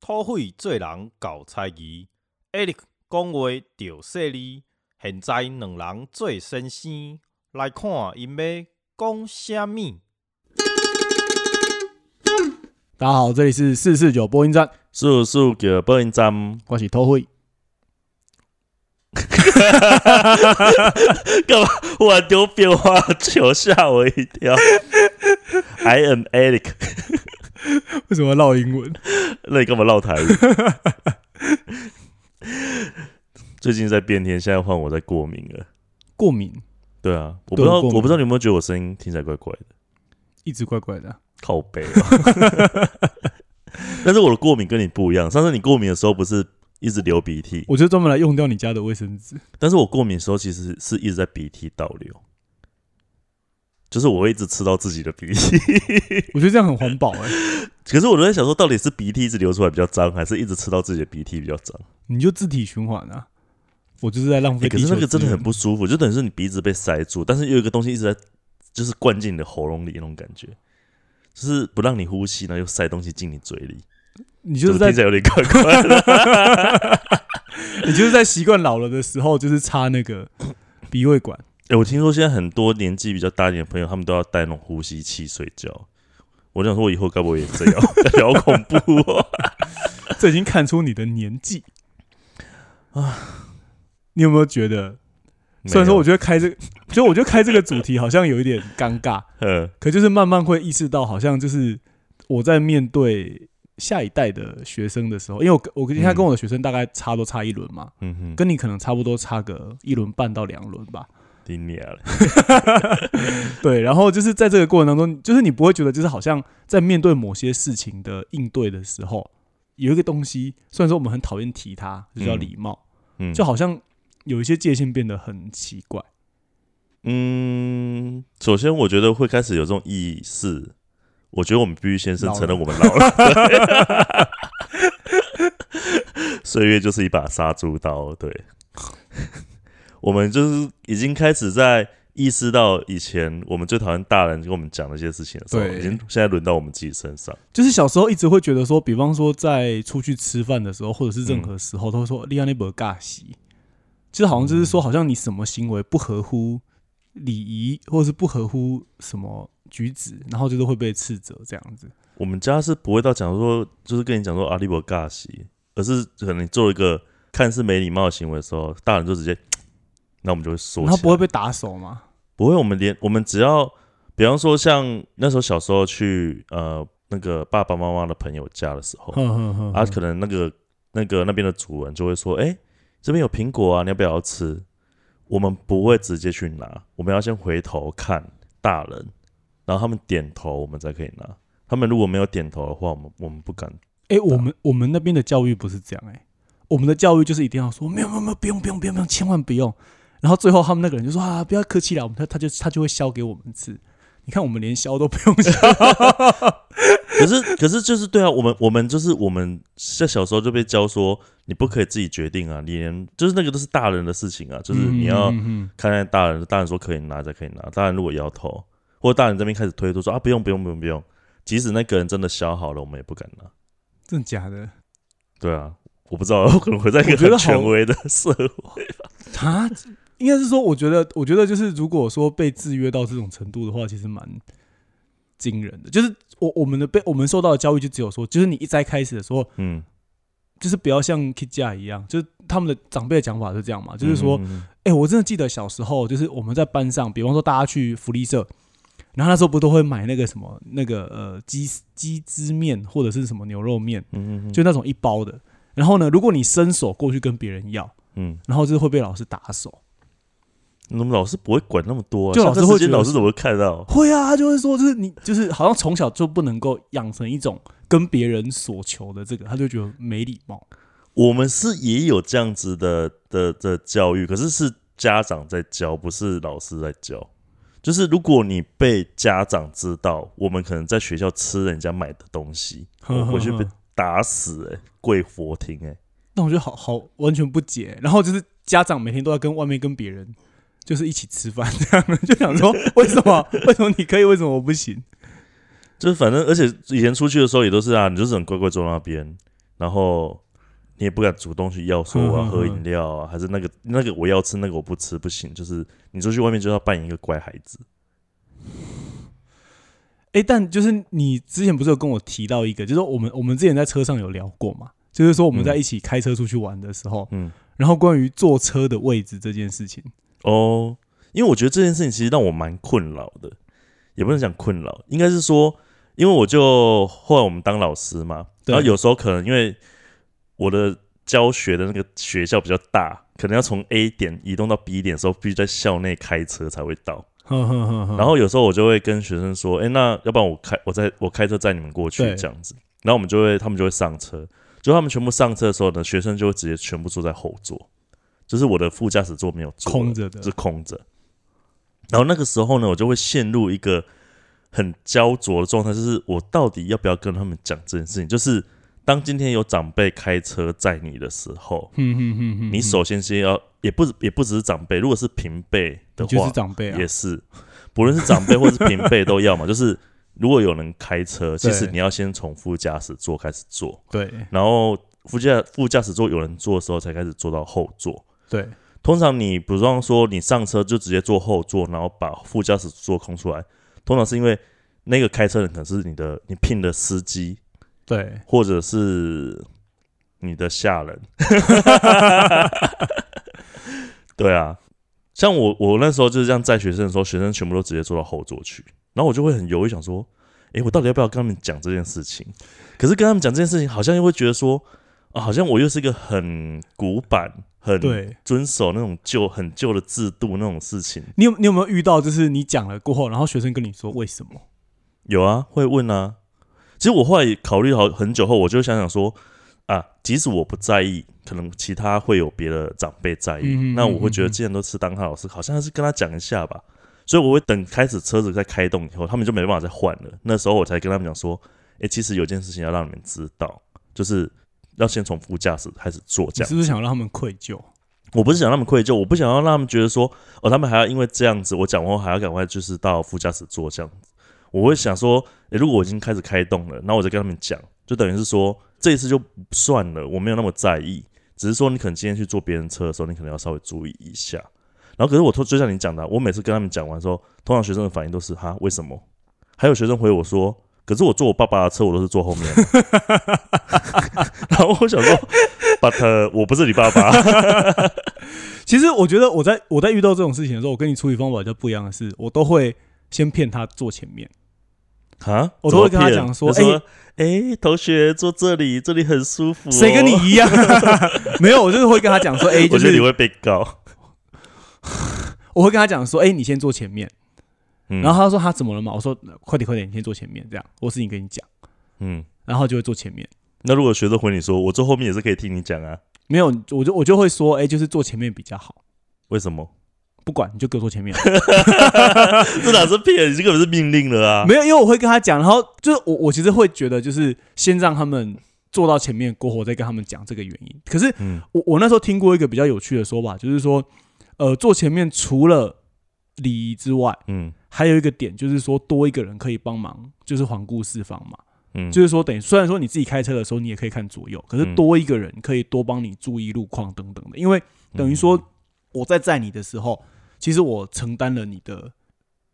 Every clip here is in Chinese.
土匪做人搞猜疑，Eric 讲话着犀利。现在两人做先生，来看因要讲啥物。大家好，这里是四四九播音站，四四九播音站，我是土匪。干嘛？忽然丢变化球，吓我一跳。I am Eric，为什么要唠英文？那你干嘛唠台语？最近在变天，现在换我在过敏了。过敏，对啊，我不知道，我不知道你有没有觉得我声音听起来怪怪的，一直怪怪的啊。靠背、啊。但是我的过敏跟你不一样，上次你过敏的时候不是一直流鼻涕，我就专门来用掉你家的卫生纸。但是我过敏的时候其实是一直在鼻涕倒流，就是我会一直吃到自己的鼻涕。我觉得这样很环保哎、可是我都在想说，到底是鼻涕一直流出来比较脏，还是一直吃到自己的鼻涕比较脏？你就自体循环啊。我就是在浪费、欸可是那个真的很不舒服，就等于是你鼻子被塞住，但是又有一个东西一直在，就是灌进你的喉咙里那种感觉，就是不让你呼吸，然后又塞东西进你嘴里，你就是在有点怪怪的。你就是在习惯老了的时候，就是插那个鼻胃管。哎、我听说现在很多年纪比较大一点的朋友，他们都要带那种呼吸器睡觉。我想说，我以后该不会也这样？好恐怖哦！这已经看出你的年纪啊！你有没有觉得？虽然说我觉得开这个，就我觉得开这个主题好像有一点尴尬，嗯，可就是慢慢会意识到，好像就是我在面对下一代的学生的时候，因为我我现在跟我的学生大概差都差一轮嘛，嗯哼，跟你可能差不多差个一轮半到两轮吧。你娘了，对，然后就是在这个过程当中，就是你不会觉得，就是好像在面对某些事情的应对的时候，有一个东西，虽然说我们很讨厌提它，就叫礼貌，嗯，就好像有一些界限变得很奇怪。嗯，首先我觉得会开始有这种意识，我觉得我们必须先生承认我们老了。对 岁月就是一把杀猪刀，对，我们就是已经开始在意识到以前我们最讨厌大人跟我们讲的一些事情的时候，对已经现在轮到我们自己身上。就是小时候一直会觉得说，比方说在出去吃饭的时候，或者是任何时候，都会说“利亚内伯尬西”，就是好像就是说，好像你什么行为不合乎礼仪，或者是不合乎什么举止，然后就是会被斥责这样子。我们家是不会到讲说，就是跟你讲说阿利伯尬西，而是可能你做一个看似没礼貌的行为的时候，大人就直接，那我们就会说起来，然后不会被打手吗？不会，我们连我们只要，比方说像那时候小时候去呃那个爸爸妈妈的朋友家的时候，啊，可能那个那个那边的主人就会说，哎、这边有苹果啊，你要不要吃？我们不会直接去拿，我们要先回头看大人，然后他们点头，我们才可以拿。他们如果没有点头的话，我们我们不敢。哎、我们我们那边的教育不是这样哎、我们的教育就是一定要说没有没有没有不用不用不用不用，千万不用。然后最后他们那个人就说啊，不要客气了，我们他他就他就会削给我们吃。你看我们连削都不用削，可是可是就是对啊，我们我们就是我们在小时候就被教说，你不可以自己决定啊，你连就是那个都是大人的事情啊，就是你要看看大人，大人说可以拿才可以拿，大人如果摇头，或者大人这边开始推脱说啊不用不用不用不用，即使那个人真的削好了，我们也不敢拿。真的假的对啊，我不知道，我 可能会在一个很权威的社会。啊？应该是说，我觉得我觉得就是如果说被制约到这种程度的话，其实蛮惊人的。就是我我们的被我们受到的教育就只有说，就是你一在开始的时候，嗯，就是不要像 Kid 家一样，就是他们的长辈的讲法是这样嘛，就是说，嗯哎、我真的记得小时候，就是我们在班上，比方说大家去福利社，然后那时候不都会买那个什么那个呃鸡鸡汁面或者是什么牛肉面，嗯嗯就那种一包的。然后呢，如果你伸手过去跟别人要，嗯，然后就是会被老师打手。我们老师不会管那么多、啊，就老师会觉得老师怎么会看到？会啊，他就会说，就是你就是好像从小就不能够养成一种跟别人所求的这个，他就觉得没礼貌。我们是也有这样子的的的教育，可是是家长在教，不是老师在教。就是如果你被家长知道，我们可能在学校吃人家买的东西，我回去被打死、欸，跪佛庭、欸，那我觉得好好完全不解。然后就是家长每天都要跟外面跟别人就是一起吃饭，这样就想说为什么 为什么你可以，为什么我不行？就是反正，而且以前出去的时候也都是啊，你就是很乖乖坐那边，然后你也不敢主动去要说我要喝饮料啊，还是那个那个我要吃，那个我不吃不行，就是你出去外面就要扮演一个乖孩子。哎、但就是你之前不是有跟我提到一个，就是我们我们之前在车上有聊过嘛，就是说我们在一起开车出去玩的时候，嗯，然后关于坐车的位置这件事情，哦，因为我觉得这件事情其实让我蛮困扰的，也不能讲困扰，应该是说，因为我就后来我们当老师嘛，然后有时候可能因为我的教学的那个学校比较大，可能要从 A 点移动到 B 点的时候，必须在校内开车才会到。然后有时候我就会跟学生说：“哎、那要不然我开我在我开车载你们过去这样子。”然后我们就会他们就会上车，就他们全部上车的时候呢，学生就会直接全部坐在后座，就是我的副驾驶座没有坐空着的是空着。然后那个时候呢，我就会陷入一个很焦灼的状态，就是我到底要不要跟他们讲这件事情？就是当今天有长辈开车载你的时候，你首先先要也不也不只是长辈，如果是平辈的话就是话，长辈啊也，是，不论是长辈或是平辈都要嘛。就是如果有人开车，其实你要先从副驾驶座开始坐，对然后副驾副驾驶座有人坐的时候，才开始坐到后座。对通常你比方说你上车就直接坐后座，然后把副驾驶座空出来，通常是因为那个开车人可能是你的你聘的司机，对，或者是你的下人。对啊，像我我那时候就是这样载学生的时候，学生全部都直接坐到后座去，然后我就会很犹豫，想说，诶，我到底要不要跟他们讲这件事情？可是跟他们讲这件事情，好像又会觉得说，啊，好像我又是一个很古板、很对遵守那种旧、很旧的制度那种事情。你有你有没有遇到，就是你讲了过后，然后学生跟你说为什么？有啊，会问啊。其实我后来考虑好很久后，我就想想说，啊，即使我不在意，可能其他会有别的长辈在意，嗯嗯那我会觉得，既然都是当他老师，好像是跟他讲一下吧。所以我会等开始车子在开动以后，他们就没办法再换了。那时候我才跟他们讲说，诶，其实有件事情要让你们知道，就是要先从副驾驶开始坐这样你是。不是想让他们愧疚？我不是想让他们愧疚，我不想要让他们觉得说，哦，他们还要因为这样子，我讲完后还要赶快就是到副驾驶坐这样子。我会想说，诶，如果我已经开始开动了，那我再跟他们讲，就等于是说这一次就算了，我没有那么在意，只是说你可能今天去坐别人车的时候，你可能要稍微注意一下。然后可是我就像你讲的，我每次跟他们讲完之后，通常学生的反应都是哈为什么？还有学生回我说，可是我坐我爸爸的车，我都是坐后面。然后我想说，but 我不是你爸爸。其实我觉得我在我在遇到这种事情的时候，我跟你处理方法就不一样的是，我都会先骗他坐前面。啊，我都会跟他讲说就说，哎、同学坐这里，这里很舒服、哦。谁跟你一样？没有，我就是会跟他讲说，哎、就是我觉得你会被告。我会跟他讲说，哎、你先坐前面。嗯然后他说他怎么了嘛？我说快点快点，你先坐前面，这样我有事情跟你讲。嗯，然后就会坐前面。那如果学生回你说，我坐后面也是可以听你讲啊，没有，我就我就会说，哎、就是坐前面比较好。为什么？不管你就给我坐前面，这哪是骗？你这根本是命令了啊！没有，因为我会跟他讲，然后就是我我其实会觉得，就是先让他们坐到前面过后，再跟他们讲这个原因。可是嗯我我那时候听过一个比较有趣的说法，就是说，呃，坐前面除了礼仪之外，嗯还有一个点就是说，多一个人可以帮忙，就是环顾四方嘛。嗯，就是说，等于虽然说你自己开车的时候，你也可以看左右，可是嗯多一个人可以多帮你注意路况等等的，因为等于嗯说我在载你的时候，其实我承担了你的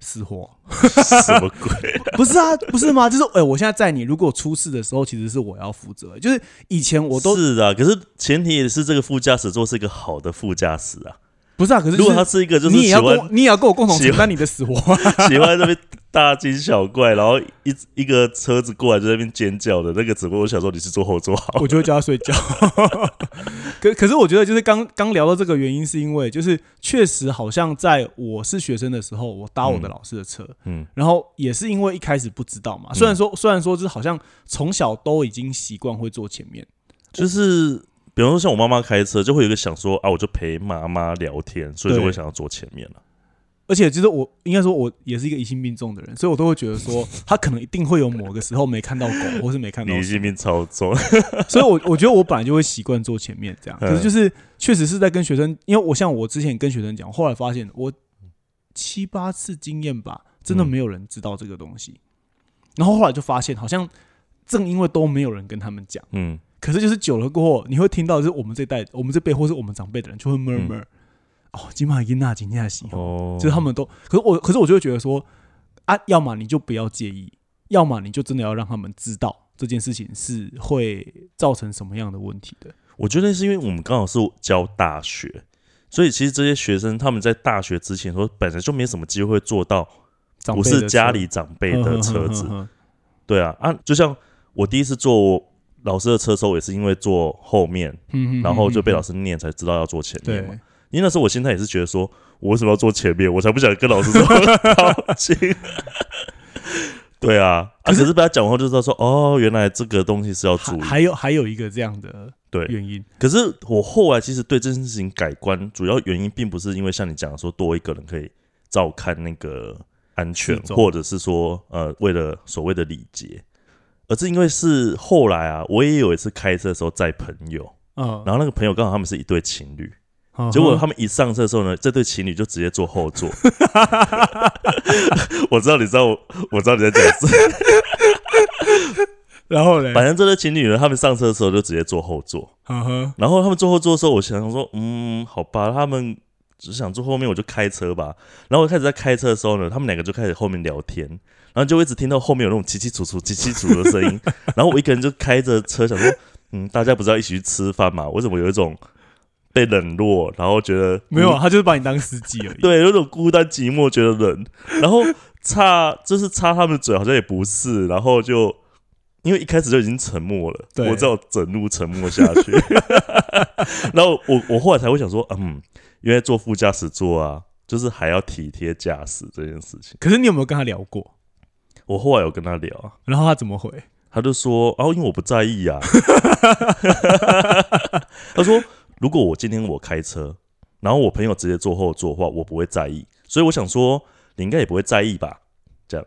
死活。什么鬼？不是啊，不是吗？就是哎、我现在载你，如果出事的时候，其实是我要负责。就是以前我都是啊，可是前提也是这个副驾驶座是一个好的副驾驶啊。不是啊，可是、如果他就是一个就是你也要跟我，你也要跟我共同承担你的死活。喜欢这边大惊小怪，然后一一个车子过来就在那边尖叫的那个，只不过我想说你是坐后座好。我就会叫他睡觉。可可是我觉得，就是刚刚聊到这个原因，是因为就是确实好像在我是学生的时候，我搭我的老师的车，嗯然后也是因为一开始不知道嘛，虽然说虽然说就是好像从小都已经习惯会坐前面，就是比方说像我妈妈开车，就会有一个想说啊，我就陪妈妈聊天，所以就会想要坐前面了。而且其实我应该说，我也是一个疑心病重的人，所以我都会觉得说，他可能一定会有某个时候没看到狗，或是没看到疑心病超重，所以我我觉得我本来就会习惯坐前面这样，可是就是确实是在跟学生，因为我像我之前跟学生讲，后来发现我七八次经验吧，真的嗯。没有人知道这个东西。然后后来就发现，好像正因为都没有人跟他们讲，嗯可是就是久了过后，你会听到就是我们这代、我们这辈或是我们长辈的人就会 murmur，、哦，今晚已经那今天洗哦，嗯哦，就是他们都，可是我，可是我就会觉得说，啊，要么你就不要介意，要么你就真的要让他们知道这件事情是会造成什么样的问题的。我觉得是因为我们刚好是教大学，所以其实这些学生他们在大学之前说本来就没什么机会做到，不长辈的车是家里长辈的车子。对啊啊，就像我第一次坐老师的车的时候，也是因为坐后面，然后就被老师师念才知道要坐前面因为那时候我心态也是觉得说，我为什么要坐前面？我才不想跟老师说。对啊，啊可可是是被他讲完后就知道说，哦，原来这个东西是要注意。还还有还有一个这样的对，原因，可是我后来其实对这件事情改观，主要原因并不是因为像你讲的说多一个人可以照看那个安全或者是说呃为了所谓的礼节，而是因为是后来啊，我也有一次开车的时候载朋友，嗯，然后那个朋友刚好他们是一对情侣，后结果他们一上车的时候呢，这对情侣就直接坐后座。我知道，你知道我，我知道你在讲什么。然后呢，反正这对情侣呢，他们上车的时候就直接坐后座。然后他们坐后座的时候，我想说，嗯，好吧，他们只想坐后面，我就开车吧。然后我开始在开车的时候呢，他们两个就开始后面聊天，然后就一直听到后面有那种叽叽楚楚、叽叽楚楚的声音。然后我一个人就开着车，想说，嗯，大家不是要一起去吃饭嘛？为什么有一种被冷落，然后觉得没有啊，他就是把你当司机而已。对，有种孤单寂寞，觉得冷。然后插就是插他们的嘴，好像也不是。然后就因为一开始就已经沉默了，对我只好整路沉默下去。然后我我后来才会想说，嗯，因为坐副驾驶座啊，就是还要体贴驾驶这件事情。可是你有没有跟他聊过？我后来有跟他聊啊，然后他怎么回？他就说，哦，因为我不在意啊。他说，如果我今天我开车，然后我朋友直接坐后座的话，我不会在意。所以我想说，你应该也不会在意吧？这样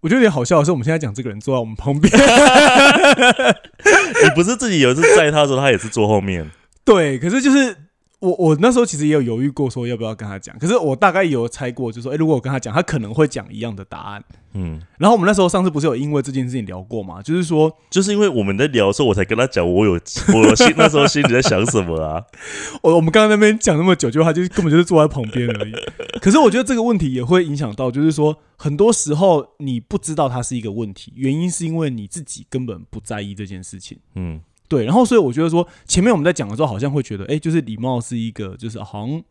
我觉得有点好笑的是，我们现在讲这个人坐在我们旁边，你不是自己有一次载他的时候，他也是坐后面？对，可是就是我我那时候其实也有犹豫过，说要不要跟他讲。可是我大概有猜过，就说，哎、如果我跟他讲，他可能会讲一样的答案。嗯，然后我们那时候上次不是有因为这件事情聊过吗？就是说，就是因为我们在聊的时候，我才跟他讲，我有 我心那时候心里在想什么啊？我我们刚刚那边讲那么久，就他就是根本就是坐在旁边而已。可是我觉得这个问题也会影响到，就是说，很多时候你不知道它是一个问题，原因是因为你自己根本不在意这件事情。嗯对，然后所以我觉得说，前面我们在讲的时候，好像会觉得，哎、就是礼貌是一个，就是好像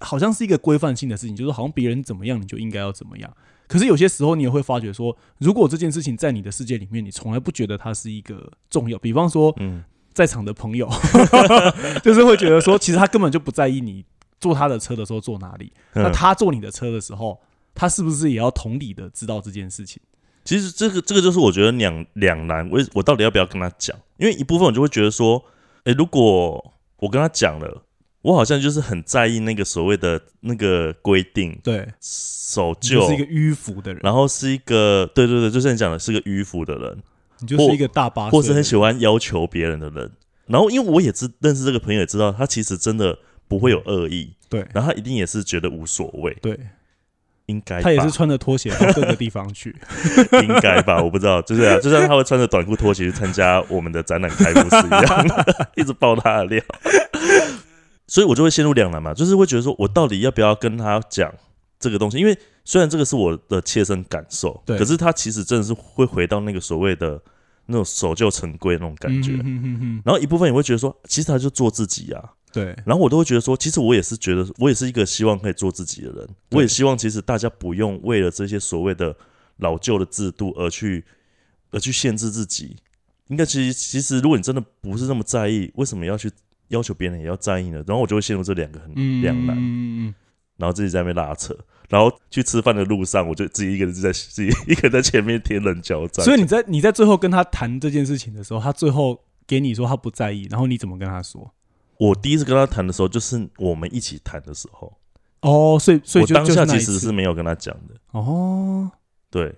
好像是一个规范性的事情，就是好像别人怎么样，你就应该要怎么样。可是有些时候，你也会发觉说，如果这件事情在你的世界里面，你从来不觉得它是一个重要，比方说嗯在场的朋友 就是会觉得说，其实他根本就不在意你坐他的车的时候坐哪里，那嗯，他坐你的车的时候，他是不是也要同理的知道这件事情？其实这个这个就是我觉得两两难，我我到底要不要跟他讲？因为一部分我就会觉得说，诶，如果我跟他讲了，我好像就是很在意那个所谓的那个规定对，守旧是一个迂腐的人，然后是一个对对对，就是你讲的是个迂腐的人，你就是一个大巴，或是很喜欢要求别人的人。然后因为我也知认识这个朋友，也知道他其实真的不会有恶意，对。然后他一定也是觉得无所谓，对，应该他也是穿着拖鞋到各个地方去。应该吧，我不知道，就是啊，就像他会穿着短裤拖鞋去参加我们的展览开幕式一样，一直爆他的料。所以我就会陷入两难嘛，就是会觉得说我到底要不要跟他讲这个东西？因为虽然这个是我的切身感受，对可是他其实真的是会回到那个所谓的那种守旧成规那种感觉。嗯哼哼哼然后一部分也会觉得说，其实他就做自己啊。对，然后我都会觉得说，其实我也是觉得，我也是一个希望可以做自己的人。我也希望其实大家不用为了这些所谓的老旧的制度而去而去限制自己。应该其实其实，如果你真的不是那么在意，为什么要去要求别人也要在意呢？然后我就会陷入这两个很嗯，两难，嗯嗯然后自己在那边拉扯。然后去吃饭的路上，我就自己一个人在自己一个人在前面天人交战。所以你在你在最后跟他谈这件事情的时候，他最后给你说他不在意，然后你怎么跟他说？我第一次跟他谈的时候，就是我们一起谈的时候，哦，所以所以就我当下其实是没有跟他讲的。哦，对，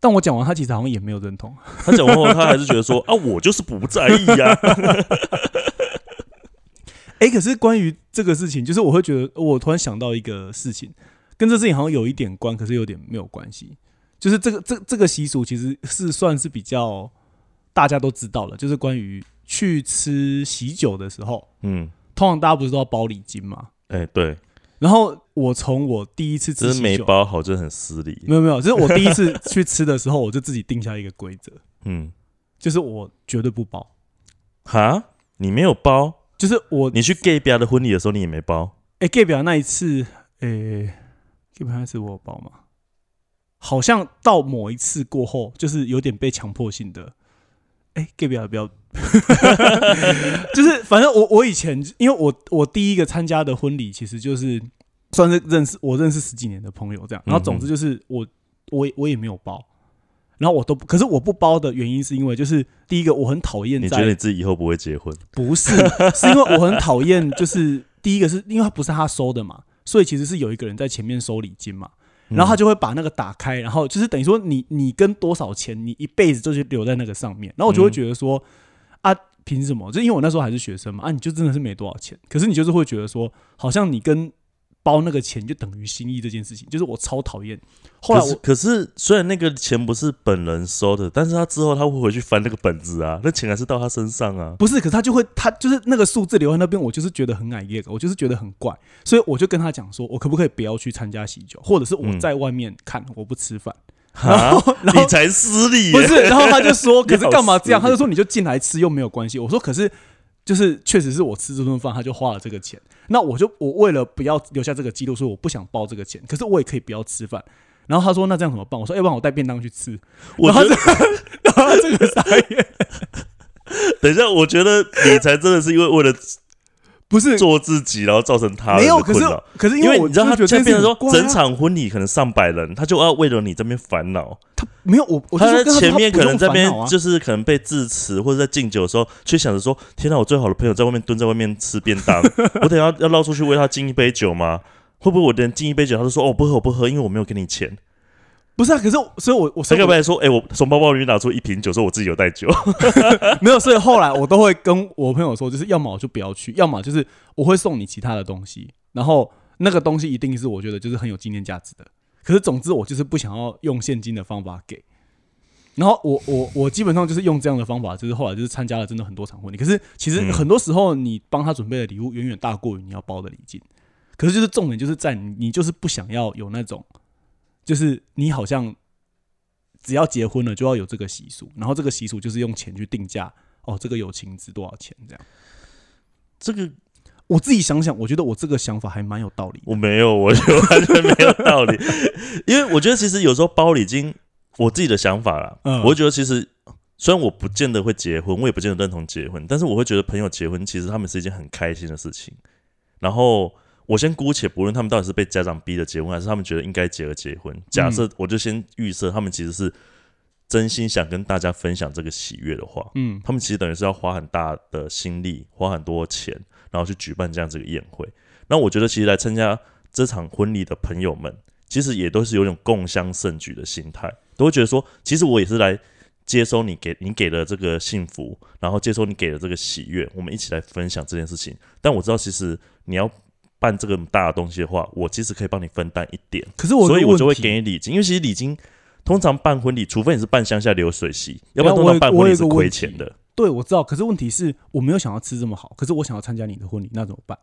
但我讲完，他其实好像也没有认同。他讲完后，他还是觉得说 啊，我就是不在意呀、哎、可是关于这个事情，就是我会觉得，我突然想到一个事情，跟这事情好像有一点关，可是有点没有关系。就是这个这这个习俗其实是算是比较大家都知道了，就是关于去吃喜酒的时候，嗯，通常大家不是都要包礼金吗？哎、对，然后我从我第一次只是吃没包好就很失礼。没有没有，就是我第一次 去吃的时候，我就自己定下一个规则，嗯，就是我绝对不包，哈，你没有包？就是我你去 gay 表的婚礼的时候，你也没包？哎 gay 表那一次，诶、gay 表那一次我有包吗？好像到某一次过后，就是有点被强迫性的。哎、gay 表不要，就是反正我我以前因为我我第一个参加的婚礼，其实就是算是认识我认识十几年的朋友这样。然后总之就是我我我也没有包，然后我都可是我不包的原因是因为就是第一个我很讨厌在你觉得你自己以后不会结婚？不是，是因为我很讨厌，就是第一个是因为他不是他收的嘛，所以其实是有一个人在前面收礼金嘛，然后他就会把那个打开，然后就是等于说你你跟多少钱，你一辈子就是留在那个上面，然后我就会觉得说、啊，凭什么？就因为我那时候还是学生嘛，啊，你就真的是没多少钱，可是你就是会觉得说，好像你跟包那个钱就等于心意这件事情，就是我超讨厌。后来我可是虽然那个钱不是本人收的，但是他之后他会回去翻那个本子啊，那钱还是到他身上啊。不是，可是他就会，他就是那个数字留在那边，我就是觉得很矮耶，我就是觉得很怪，所以我就跟他讲说，我可不可以不要去参加喜酒，或者是我嗯在外面看，我不吃饭。哈，然后你才失礼，不是，然后他就说，可是干嘛这样？他就说你就进来吃又没有关系。我说可是就是确实是我吃这顿饭，他就花了这个钱，那我就我为了不要留下这个记录，所以我不想报这个钱，可是我也可以不要吃饭。然后他说那这样怎么办？我说要不然我带便当去吃。我觉得然后他 这个傻眼，等一下，我觉得你才真的是因为为了不是做自己，然后造成他人没有，可是的困扰。可是因为我你知道他就变成说，整场婚礼可能上百人，他就要为了你这边烦恼。他没有我，他在前面可能这边就是可能被致辞，或者在敬酒的时候，却想着说：天哪，我最好的朋友在外面蹲在外面吃便当，我等一下要绕出去为他敬一杯酒吗？会不会我连敬一杯酒，他就说：哦，不喝，我不喝，因为我没有给你钱。不是啊，可是所以我我他所以我该不会说：哎、我从包包里面拿出一瓶酒，说我自己有带酒。没有，所以后来我都会跟我朋友说，就是要么我就不要去，要么就是我会送你其他的东西，然后那个东西一定是我觉得就是很有纪念价值的。可是总之我就是不想要用现金的方法给。然后我我我基本上就是用这样的方法，就是后来就是参加了真的很多场婚礼。可是其实嗯很多时候你帮他准备的礼物远远大过于你要包的礼金。可是就是重点就是在你，你就是不想要有那种，就是你好像只要结婚了就要有这个习俗，然后这个习俗就是用钱去定价，哦，这个友情值多少钱这样。这个我自己想想，我觉得我这个想法还蛮有道理。我没有，我觉得完全没有道理。因为我觉得其实有时候包礼金，我自己的想法啦，嗯我会觉得其实虽然我不见得会结婚，我也不见得认同结婚，但是我会觉得朋友结婚其实他们是一件很开心的事情。然后我先姑且不论他们到底是被家长逼的结婚，还是他们觉得应该结而结婚。假设我就先预设他们其实是真心想跟大家分享这个喜悦的话，嗯他们其实等于是要花很大的心力，花很多钱，然后去举办这样子的宴会。那我觉得，其实来参加这场婚礼的朋友们，其实也都是有种共襄盛举的心态，都会觉得说，其实我也是来接收你给你给的这个幸福，然后接收你给的这个喜悦，我们一起来分享这件事情。但我知道，其实你要办这个大的东西的话，我其实可以帮你分担一点，可是我所以我就会给你礼金，因为其实礼金。通常办婚礼，除非你是办乡下流水席，要不然通常办婚礼是亏钱的。对，我知道。可是问题是我没有想要吃这么好，可是我想要参加你的婚礼，那怎么办？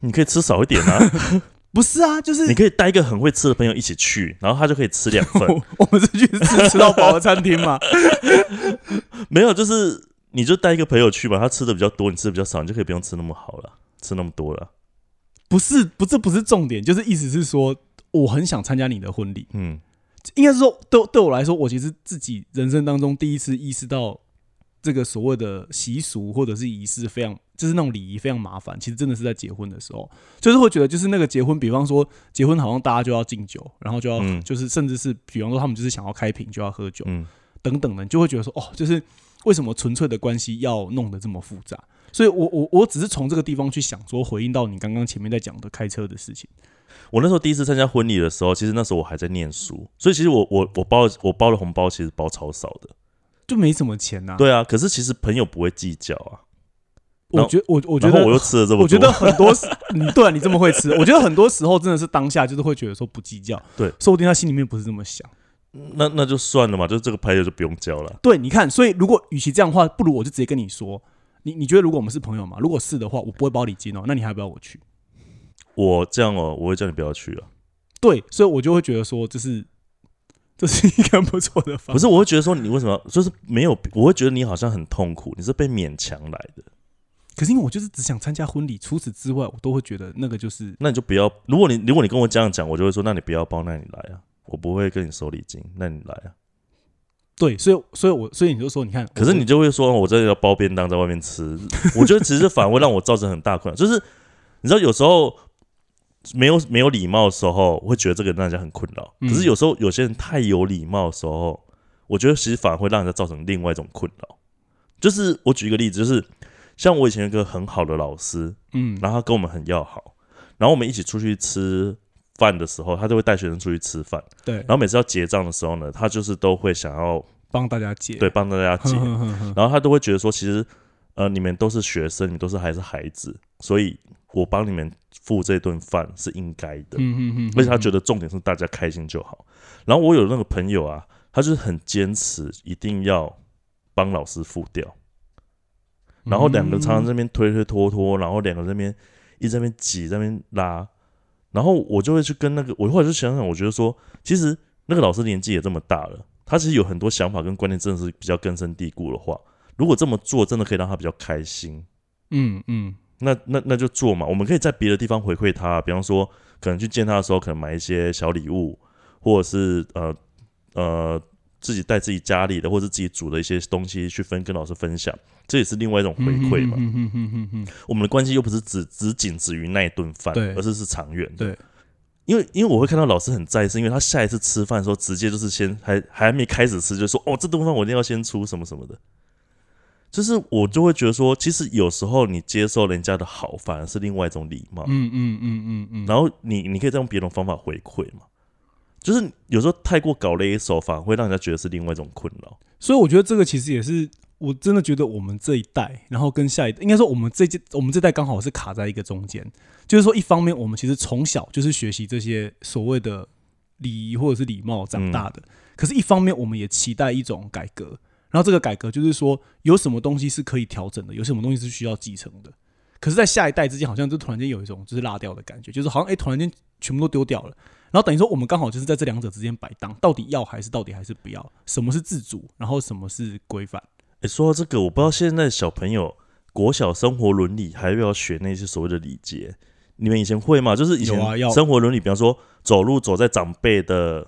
你可以吃少一点啊，不是啊，就是你可以带一个很会吃的朋友一起去，然后他就可以吃两份。我们是去吃吃到饱的餐厅嘛。没有，就是你就带一个朋友去嘛，他吃的比较多，你吃的比较少，你就可以不用吃那么好了，吃那么多了。不是，不，这不是重点，就是意思是说，我很想参加你的婚礼。嗯，应该是说，对对我来说，我其实自己人生当中第一次意识到，这个所谓的习俗或者是仪式非常，就是那种礼仪非常麻烦。其实真的是在结婚的时候，就是会觉得，就是那个结婚，比方说结婚好像大家就要敬酒，然后就要、嗯就是甚至是比方说他们就是想要开瓶就要喝酒，嗯，等等的，你就会觉得说，哦，就是为什么纯粹的关系要弄得这么复杂？所以我我我只是从这个地方去想说，回应到你刚刚前面在讲的开车的事情。我那时候第一次参加婚礼的时候，其实那时候我还在念书，所以其实我我我包我包的红包其实包超少的。就没什么钱呐、对啊，可是其实朋友不会计较啊。我觉我我觉得我又吃了这么多，我觉得很多时，你对、啊、你这么会吃，我觉得很多时候真的是当下就是会觉得说不计较，对，说不定他心里面不是这么想。那那就算了嘛，就这个牌友就不用交了。对，你看，所以如果与其这样的话，不如我就直接跟你说，你你觉得如果我们是朋友嘛？如果是的话，我不会包礼金哦，那你还要不要我去？我这样哦，我会叫你不要去啊。对，所以我就会觉得说，这是这是一个不错的方法。不是，我会觉得说你为什么要就是没有，我会觉得你好像很痛苦，你是被勉强来的。可是因为我就是只想参加婚礼，除此之外，我都会觉得那个就是那你就不要。如果你如果你跟我这样讲，我就会说，那你不要包，那你来啊，我不会跟你收礼金，那你来啊。对，所以所以我所以你就说，你看，可是你就会说，我这里要包便当在外面吃，我觉得其实反而会让我造成很大困扰。就是你知道，有时候没有没有礼貌的时候，我会觉得这个让人家很困扰。嗯可是有时候有些人太有礼貌的时候，我觉得其实反而会让人家造成另外一种困扰。就是我举一个例子，就是像我以前有一个很好的老师，嗯，然后他跟我们很要好，然后我们一起出去吃饭的时候，他就会带学生出去吃饭，对。然，后每次要结账的时候呢，他就是都会想要帮大家结，对帮大家结，然后他都会觉得说，其实呃你们都是学生，你们都是还是孩子，所以我帮你们付这顿饭是应该的，嗯嗯嗯，而且他觉得重点是大家开心就好。然后我有那个朋友啊，他就是很坚持一定要帮老师付掉，然后两个常常这边推推拖拖，然后两个这边一直在那边挤，在那边拉，然后我就会去跟那个，我后来就想想，我觉得说，其实那个老师年纪也这么大了，他其实有很多想法跟观念真的是比较根深蒂固的话，如果这么做，真的可以让他比较开心。嗯嗯那那那就做嘛，我们可以在别的地方回馈他，比方说可能去见他的时候，可能买一些小礼物，或者是呃呃自己带自己家里的或者自己煮的一些东西去分跟老师分享，这也是另外一种回馈嘛。我们的关系又不是只只仅止于那一顿饭，对而是是长远的。对，因为因为我会看到老师很在意，是因为他下一次吃饭的时候，直接就是先还还没开始吃，就说哦这顿饭我一定要先出什么什么的。就是我就会觉得说，其实有时候你接受人家的好，反而是另外一种礼貌。嗯嗯嗯嗯嗯，然后你你可以再用别种方法回馈嘛。就是有时候太过搞勒手，反而会让人家觉得是另外一种困扰。所以我觉得这个其实也是，我真的觉得我们这一代，然后跟下一代，应该说我们这届我们这代刚好是卡在一个中间，就是说一方面我们其实从小就是学习这些所谓的礼仪或者是礼貌长大的，可是一方面我们也期待一种改革，然后这个改革就是说有什么东西是可以调整的，有什么东西是需要继承的。可是，在下一代之间，好像就突然间有一种就是落掉的感觉，就是好像哎、诶突然间全部都丢掉了。然后等于说，我们刚好就是在这两者之间摆荡，到底要还是到底还是不要？什么是自主，然后什么是规范？诶，说到这个，我不知道现在小朋友国小生活伦理还要不要学那些所谓的礼节？你们以前会吗？就是以前有啊要生活伦理，比方说走路走在长辈的，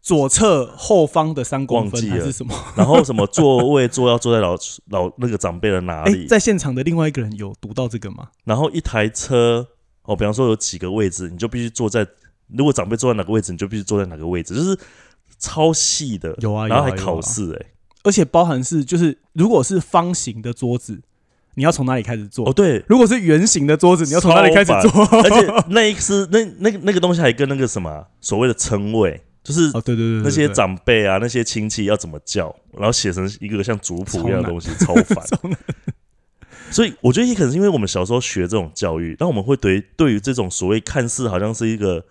左侧后方的三公分还是什么？然后什么座位坐要坐在老老那个长辈的哪哎、里，在现场的另外一个人有读到这个吗？然后一台车哦，比方说有几个位置，你就必须坐在，如果长辈坐在哪个位置，你就必须坐在哪个位置，就是超细的，有啊，然后还考，试哎、而且包含是就是，如果是方形的桌子，你要从哪里开始做？哦对，如果是圆形的桌子，你要从哪里开始做？而且那一是那那个那个东西还跟那个什么啊所谓的称谓，就是哦，对对对对，那些对长辈啊，那些亲戚要怎么叫，然后写成一个像族谱一样的东西，超烦。所以我觉得也可能是因为我们小时候学这种教育，但我们会对对于这种所谓看似好像是一个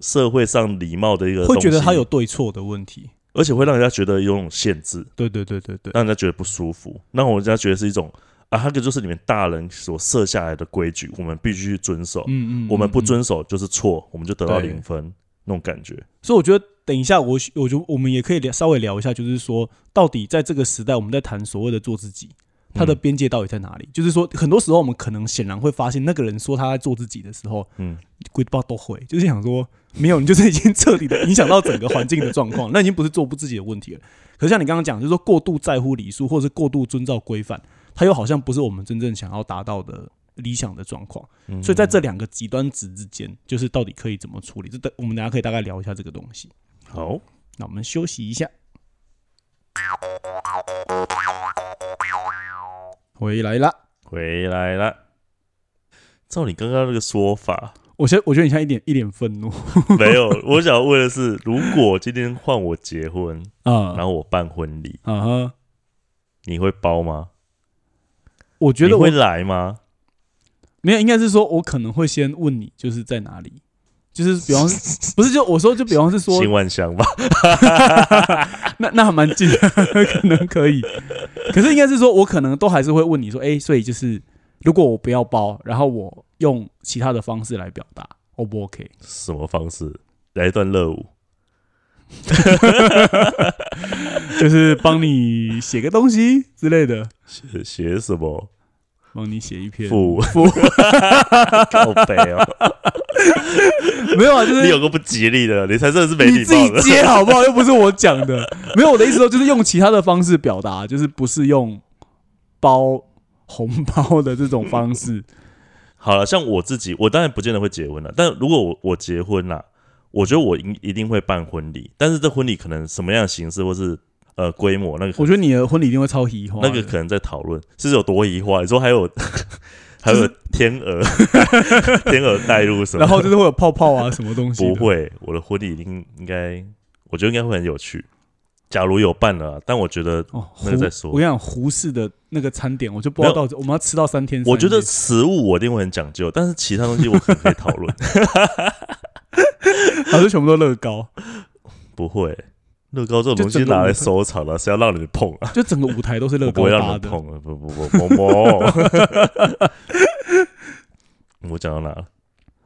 社会上礼貌的一个，会觉得他有，对错的问题。而且会让人家觉得有种限制，对对对对对，让人家觉得不舒服，让人家觉得是一种啊，那个就是你们大人所设下来的规矩，我们必须去遵守，嗯嗯，我们不嗯。遵守就是错，我们就得到零分那种感觉。所以我觉得等一下我我觉得我们也可以聊稍微聊一下，就是说到底在这个时代，我们在谈所谓的做自己，它的嗯边界到底在哪里？就是说，很多时候我们可能显然会发现，那个人说他在做自己的时候，嗯，鬼包都会，就是想说没有，你就是已经彻底的影响到整个环境的状况，那已经不是做不自己的问题了。可是像你刚刚讲，就是说过度在乎礼数，或者是过度遵照规范，它又好像不是我们真正想要达到的理想的状况。嗯所以在这两个极端值之间，就是到底可以怎么处理？这等我们等一下可以大概聊一下这个东西。好，那我们休息一下，回来了。回来了。照你刚刚那个说法，我现在我觉得你现在一脸一脸愤怒 没有。我想问的是，如果今天换我结婚，啊然后我办婚礼，啊哈！你会包吗？我觉得会来吗？没有，应该是说我可能会先问你，就是在哪里，就是比方 不是就我说就比方是说新万香吧，那那还蛮近的，可能可以。可是应该是说，我可能都还是会问你说，哎、所以就是如果我不要包，然后我用其他的方式来表达，O 不 OK？什么方式？来一段热舞，就是帮你写个东西之类的，写写什么？帮你写一篇负负 靠背哦，没有啊，就是你有个不吉利的，你才真的是没你自己礼貌。接好不好？又不是我讲的。没有我的意思说，就是用其他的方式表达，就是不是用包红包的这种方式。好了，像我自己，我当然不见得会结婚了，但如果我我结婚了，我觉得我一一定会办婚礼，但是这婚礼可能什么样的形式或是呃规模，那个我觉得你的婚礼一定会超移化的，那个可能在讨论是有多移化。你说还有 还有天鹅 天鹅带入什么？然后就是会有泡泡啊，什么东西？不会，我的婚礼一定应该，我觉得应该会很有趣。假如有办了啊，但我觉得哦，那个再说胡我跟你讲，胡适的那个餐点，我就不知道到底我们要吃到三天三。我觉得食物我一定会很讲究，但是其他东西我可能可以讨论。还是全部都乐高，不会，乐高这种东西拿来收藏的，是要让你碰啊，就整个舞台都是乐高我不会让你搭的。们碰啊，不不不，某某。我讲到哪了？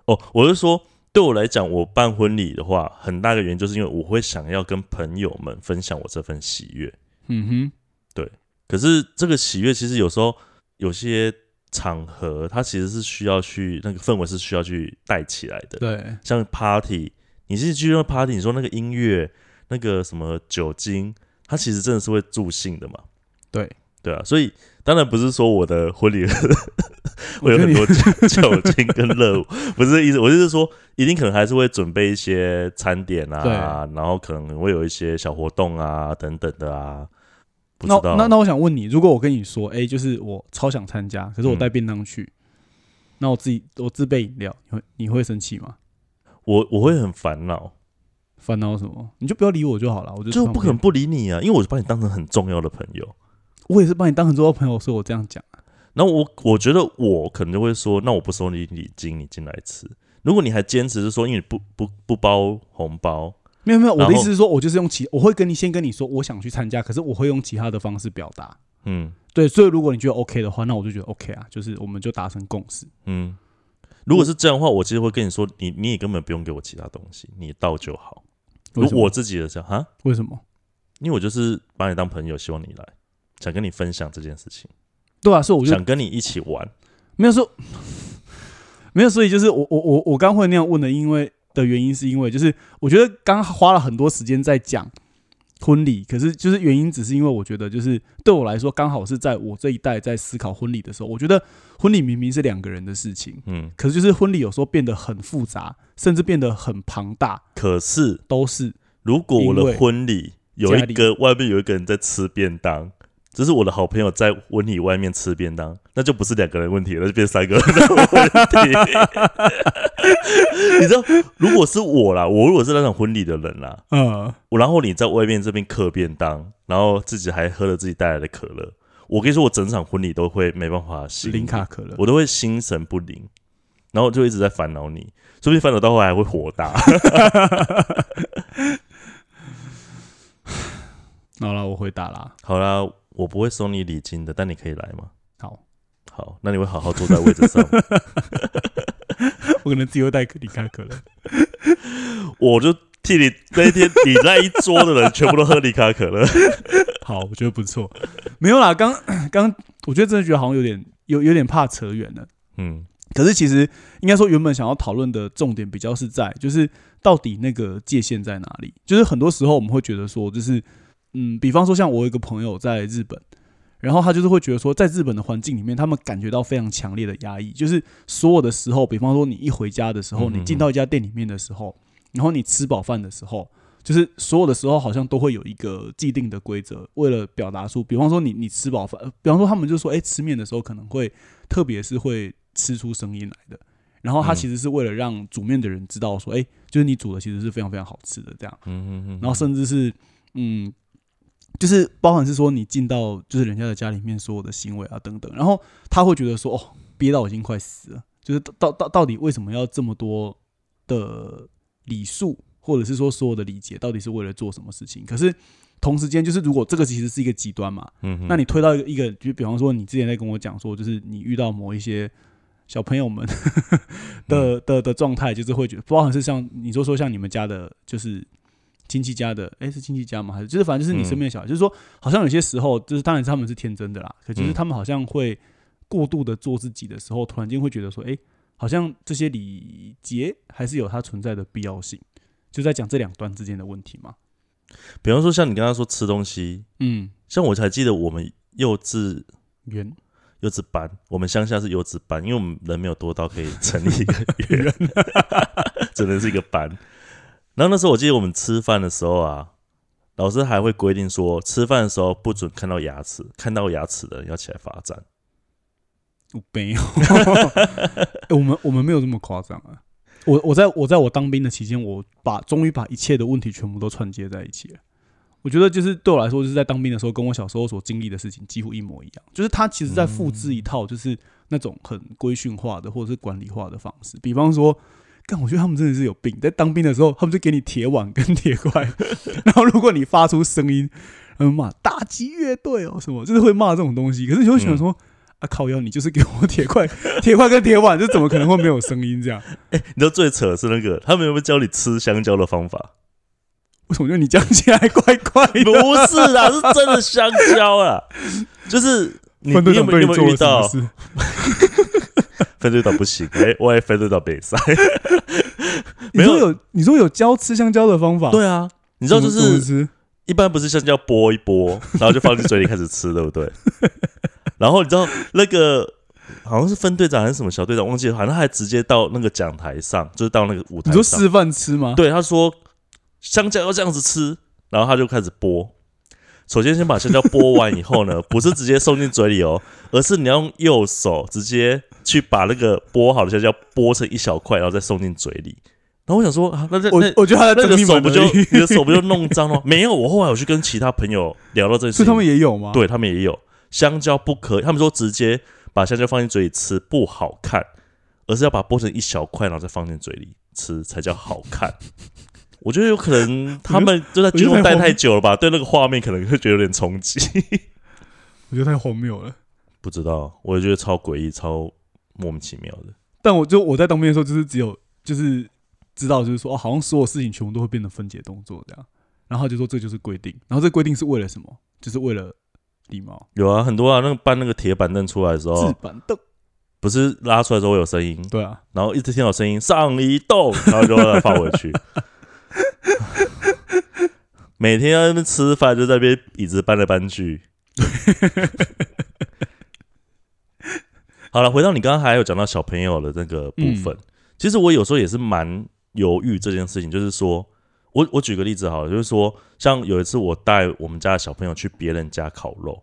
哦，我是说，对我来讲，我办婚礼的话，很大一个原因就是因为我会想要跟朋友们分享我这份喜悦。嗯哼，对可是这个喜悦，其实有时候有些场合，它其实是需要去那个氛围是需要去带起来的，。对，像 party，你是去那 party，你说那个音乐、那个什么酒精，它其实真的是会助兴的嘛？对，对啊，所以当然不是说我的婚礼 会有很多酒 酒精跟热舞，不是这意思，我就是说，一定可能还是会准备一些餐点啊，然后可能会有一些小活动啊等等的啊。不知那道，那那我想问你，如果我跟你说，哎、就是我超想参加，可是我嗯带便当去，那我自己我自备饮料，你会你会生气吗？我我会很烦恼，烦恼什么？你就不要理我就好了，我就就。不可能不理你啊，因为我是把你当成很重要的朋友。我也是把你当成重要朋友，所以我这样讲。然后我我觉得我可能就会说，那我不收你礼金，你进来吃。如果你还坚持是说，因为你不不不包红包，没有没有，我的意思是说，我就是用其我会跟你先跟你说，我想去参加，可是我会用其他的方式表达。嗯对，所以如果你觉得 OK 的话，那我就觉得 OK 啊，就是我们就达成共识。嗯。如果是这样的话，我其实会跟你说，你你也根本不用给我其他东西，你到就好。如我自己的这样哈，为什么？因为我就是把你当朋友，希望你来，想跟你分享这件事情，对啊，所以我就想跟你一起玩。没有说 没有，所以就是我我我我刚会那样问的，因为的原因是因为就是我觉得刚花了很多时间在讲婚礼，可是就是原因只是因为我觉得就是对我来说刚好是在我这一代在思考婚礼的时候，我觉得婚礼明明是两个人的事情，嗯，可是就是婚礼有时候变得很复杂，甚至变得很庞大，可是都是如果我的婚礼有一个外面有一个人在吃便当，这是我的好朋友在婚礼外面吃便当，那就不是两个人问题了，那就变三个人的 问题。你知道，如果是我啦，我如果是那场婚礼的人啦，嗯我然后你在外面这边嗑便当，然后自己还喝了自己带来的可乐，我跟你说，我整场婚礼都会没办法心零卡可乐。我都会心神不宁，然后就一直在烦恼你，说不定烦恼到后来还会火大。好了，我回答啦。好啦，我不会收你礼金的，但你可以来吗？好，好，那你会好好坐在位置上吗，我可能自己会带零卡可乐。我就替你那一天你那一桌的人全部都喝利卡可乐。好，我觉得不错。没有啦，刚 刚我觉得真的觉得好像有点有有点怕扯远了。嗯可是其实应该说，原本想要讨论的重点比较是在，就是到底那个界限在哪里？就是很多时候我们会觉得说，就是嗯，比方说像我有一个朋友在日本，然后他就是会觉得说，在日本的环境里面，他们感觉到非常强烈的压抑，就是所有的时候，比方说你一回家的时候，你进到一家店里面的时候，然后你吃饱饭的时候。就是所有的时候，好像都会有一个既定的规则，为了表达出，比方说你你吃饱饭，呃比方说他们就说，哎、吃面的时候可能会，特别是会吃出声音来的。然后他嗯其实是为了让煮面的人知道说，哎、就是你煮的其实是非常非常好吃的这样。嗯嗯嗯，然后甚至是，嗯，就是包含是说你进到就是人家的家里面所有的行为啊等等，然后他会觉得说，哦，憋到我已经快死了，就是到到到底为什么要这么多的礼数，或者是说所有的礼节，到底是为了做什么事情？可是同时间，就是如果这个其实是一个极端嘛，嗯，那你推到一个一个，就比方说你之前在跟我讲说，就是你遇到某一些小朋友们的 的的状态，就是会觉得，包含是像你说说像你们家的，就是亲戚家的，诶，是亲戚家吗？还是就是反正就是你身边的小孩，就是说好像有些时候，就是当然他们是天真的啦，可就是嗯他们好像会过度的做自己的时候，突然间会觉得说，诶，好像这些礼节还是有它存在的必要性，就在讲这两端之间的问题嘛。比方说像你刚刚说吃东西，嗯，像我才记得我们幼稚园幼稚班，我们乡下是幼稚班，因为我们人没有多到可以成立一个 园，只能是一个班。然后那时候我记得我们吃饭的时候啊，老师还会规定说，吃饭的时候不准看到牙齿，看到牙齿的人要起来罚站。我没有、欸 我们我们没有这么夸张啊。我我在我在我当兵的期间，我把终于把一切的问题全部都串接在一起了。我觉得就是对我来说，就是在当兵的时候，跟我小时候所经历的事情几乎一模一样。就是他其实在复制一套，就是那种很规训化的或者是管理化的方式。比方说，干，我觉得他们真的是有病。在当兵的时候，他们就给你铁碗跟铁块，然后如果你发出声音，嗯骂打击乐队哦什么，就是会骂这种东西。可是你会想说。啊靠腰，你就是给我铁块、铁块跟铁碗，这怎么可能会没有声音？这样 你知道最扯的是那个，他们有没有教你吃香蕉的方法？为什么觉得你讲起来怪怪的？不是啊，是真的香蕉啊！就是你有没有遇到？分队长不行？哎、我也分队长比赛。你 没有说有，你说有教吃香蕉的方法？，对啊，你知道就怎么是吃？一般不是香蕉剥一剥，然后就放进嘴里开始吃，对不对？然后你知道那个好像是分队长还是什么小队长，忘记了，反正他还直接到那个讲台上，就是到那个舞台上。你说示范吃吗？对，他说香蕉要这样子吃，然后他就开始剥。首先先把香蕉剥完以后呢，不是直接送进嘴里哦，而是你要用右手直接去把那个剥好的香蕉剥成一小块，然后再送进嘴里。然后我想说啊，那这我我觉得他的那个手不就你的手不就弄脏了？没有，我后来我去跟其他朋友聊到这件事情，所以他们也有吗？，对他们也有香蕉不可以，他们说直接把香蕉放进嘴里吃不好看，而是要把它剥成一小块，然后再放进嘴里吃才叫好看。我觉得有可能他们就在剧中待太久了吧，对那个画面可能会觉得有点冲击。我觉得太荒谬了。不知道，我也觉得超诡异、超莫名其妙的。但我就我在当兵的时候，就是只有就是知道，就是说哦，好像所有事情全部都会变成分解动作这样。然后他就说这就是规定，然后这规定是为了什么？就是为了礼貌。有啊，很多啊，那个搬那个铁板凳出来的时制候，板凳，不是拉出来的时候会有声音，对啊，然后一直听到声音上移动，然后就把它放回去。每天在那边吃饭，就在那边椅子搬来搬去。好了，回到你刚刚还有讲到小朋友的那个部分，其实我有时候也是蛮犹豫这件事情，就是说我我举个例子好了，就是说像有一次我带我们家的小朋友去别人家烤肉，